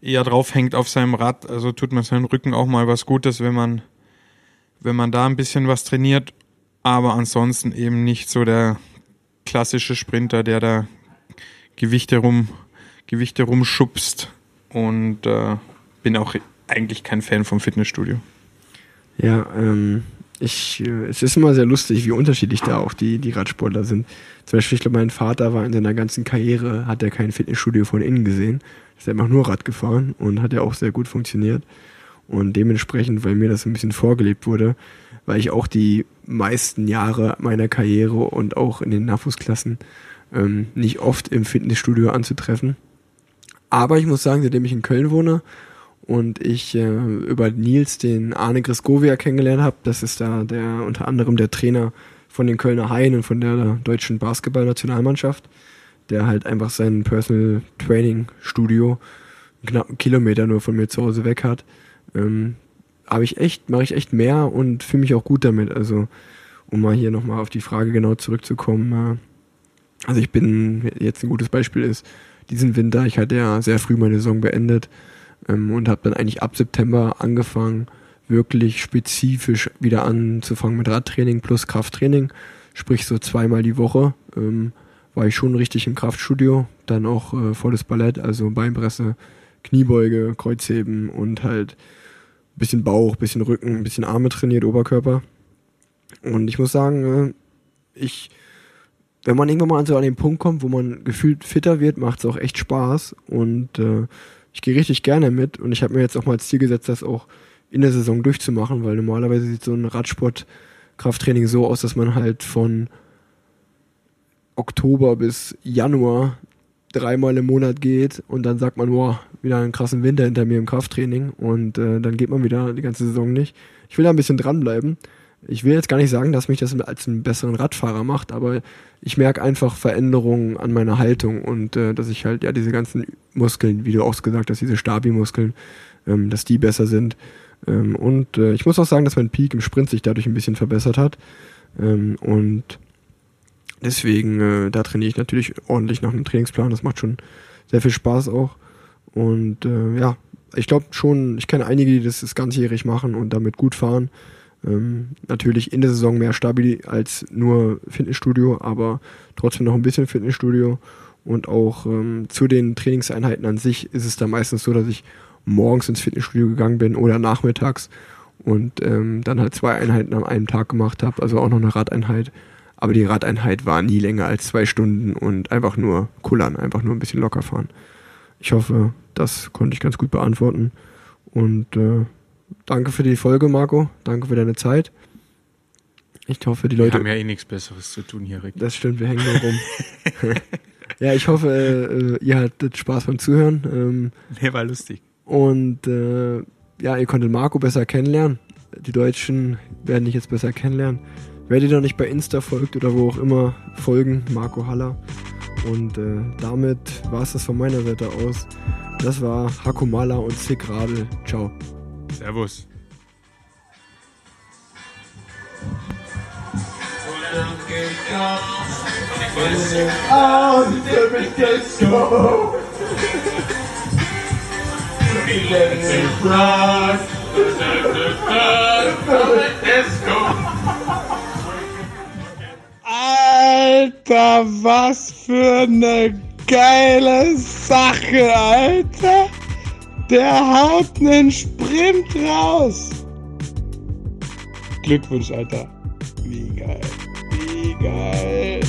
eher drauf hängt auf seinem Rad. Also tut man seinem Rücken auch mal was Gutes, wenn man wenn man da ein bisschen was trainiert. Aber ansonsten eben nicht so der klassische Sprinter, der da Gewichte rum Gewichte rumschubst und äh, bin auch eigentlich kein Fan vom Fitnessstudio. Ja, ähm, ich, äh, es ist immer sehr lustig, wie unterschiedlich da auch die, die Radsportler sind. Zum Beispiel, ich glaube, mein Vater war in seiner ganzen Karriere, hat er kein Fitnessstudio von innen gesehen. Ist einfach nur Rad gefahren und hat ja auch sehr gut funktioniert. Und dementsprechend, weil mir das ein bisschen vorgelebt wurde, weil ich auch die meisten Jahre meiner Karriere und auch in den Nachwuchsklassen ähm, nicht oft im Fitnessstudio anzutreffen. Aber ich muss sagen, seitdem ich in Köln wohne und ich äh, über Nils den Arne Grisgovia kennengelernt habe, das ist da der unter anderem der Trainer von den Kölner Haien und von der deutschen Basketballnationalmannschaft, der halt einfach sein Personal Training Studio einen Kilometer nur von mir zu Hause weg hat. Ähm, habe ich echt, mache ich echt mehr und fühle mich auch gut damit. Also, um mal hier nochmal auf die Frage genau zurückzukommen. Äh, also ich bin, jetzt ein gutes Beispiel ist, diesen Winter, ich hatte ja sehr früh meine Saison beendet ähm, und habe dann eigentlich ab September angefangen, wirklich spezifisch wieder anzufangen mit Radtraining plus Krafttraining. Sprich so zweimal die Woche ähm, war ich schon richtig im Kraftstudio. Dann auch äh, volles Ballett, also Beinpresse, Kniebeuge, Kreuzheben und halt ein bisschen Bauch, bisschen Rücken, ein bisschen Arme trainiert, Oberkörper. Und ich muss sagen, äh, ich, wenn man irgendwann mal so an den Punkt kommt, wo man gefühlt fitter wird, macht es auch echt Spaß. Und äh, ich gehe richtig gerne mit. Und ich habe mir jetzt auch mal als Ziel gesetzt, das auch in der Saison durchzumachen, weil normalerweise sieht so ein Radsport-Krafttraining so aus, dass man halt von Oktober bis Januar dreimal im Monat geht und dann sagt man, boah, wieder einen krassen Winter hinter mir im Krafttraining und äh, dann geht man wieder die ganze Saison nicht. Ich will da ein bisschen dranbleiben. Ich will jetzt gar nicht sagen, dass mich das als einen besseren Radfahrer macht, aber ich merke einfach Veränderungen an meiner Haltung und äh, dass ich halt ja diese ganzen Muskeln, wie du auch gesagt hast, diese Stabi-Muskeln, ähm, dass die besser sind. Ähm, und äh, ich muss auch sagen, dass mein Peak im Sprint sich dadurch ein bisschen verbessert hat. Ähm, und deswegen, äh, da trainiere ich natürlich ordentlich nach einem Trainingsplan. Das macht schon sehr viel Spaß auch. Und äh, ja, ich glaube schon, ich kenne einige, die das, das ganzjährig machen und damit gut fahren. Ähm, natürlich in der Saison mehr Stabi als nur Fitnessstudio, aber trotzdem noch ein bisschen Fitnessstudio. Und auch ähm, zu den Trainingseinheiten an sich ist es da meistens so, dass ich morgens ins Fitnessstudio gegangen bin oder nachmittags und ähm, dann halt zwei Einheiten an einem Tag gemacht habe, also auch noch eine Radeinheit. Aber die Radeinheit war nie länger als zwei Stunden und einfach nur kullern, einfach nur ein bisschen locker fahren. Ich hoffe, das konnte ich ganz gut beantworten. Und äh, danke für die Folge, Marco. Danke für deine Zeit. Ich hoffe, die Wir Leute. haben ja eh nichts Besseres zu tun hier, Rick. Das stimmt, wir hängen nur rum. ja, ich hoffe, äh, ihr hattet Spaß beim Zuhören. Ähm, Nee, war lustig. und äh, ja, ihr konntet Marco besser kennenlernen. Die Deutschen werden dich jetzt besser kennenlernen. Wer dir noch nicht bei Insta folgt oder wo auch immer, folgen, Marco Haller. Und äh, damit war es das von meiner Seite aus. Das war Hakumala und Sick Radl. Ciao. Servus. Alter, was für eine geile Sache, Alter. Der haut einen Sprint raus. Glückwunsch, Alter. Wie geil. Wie geil.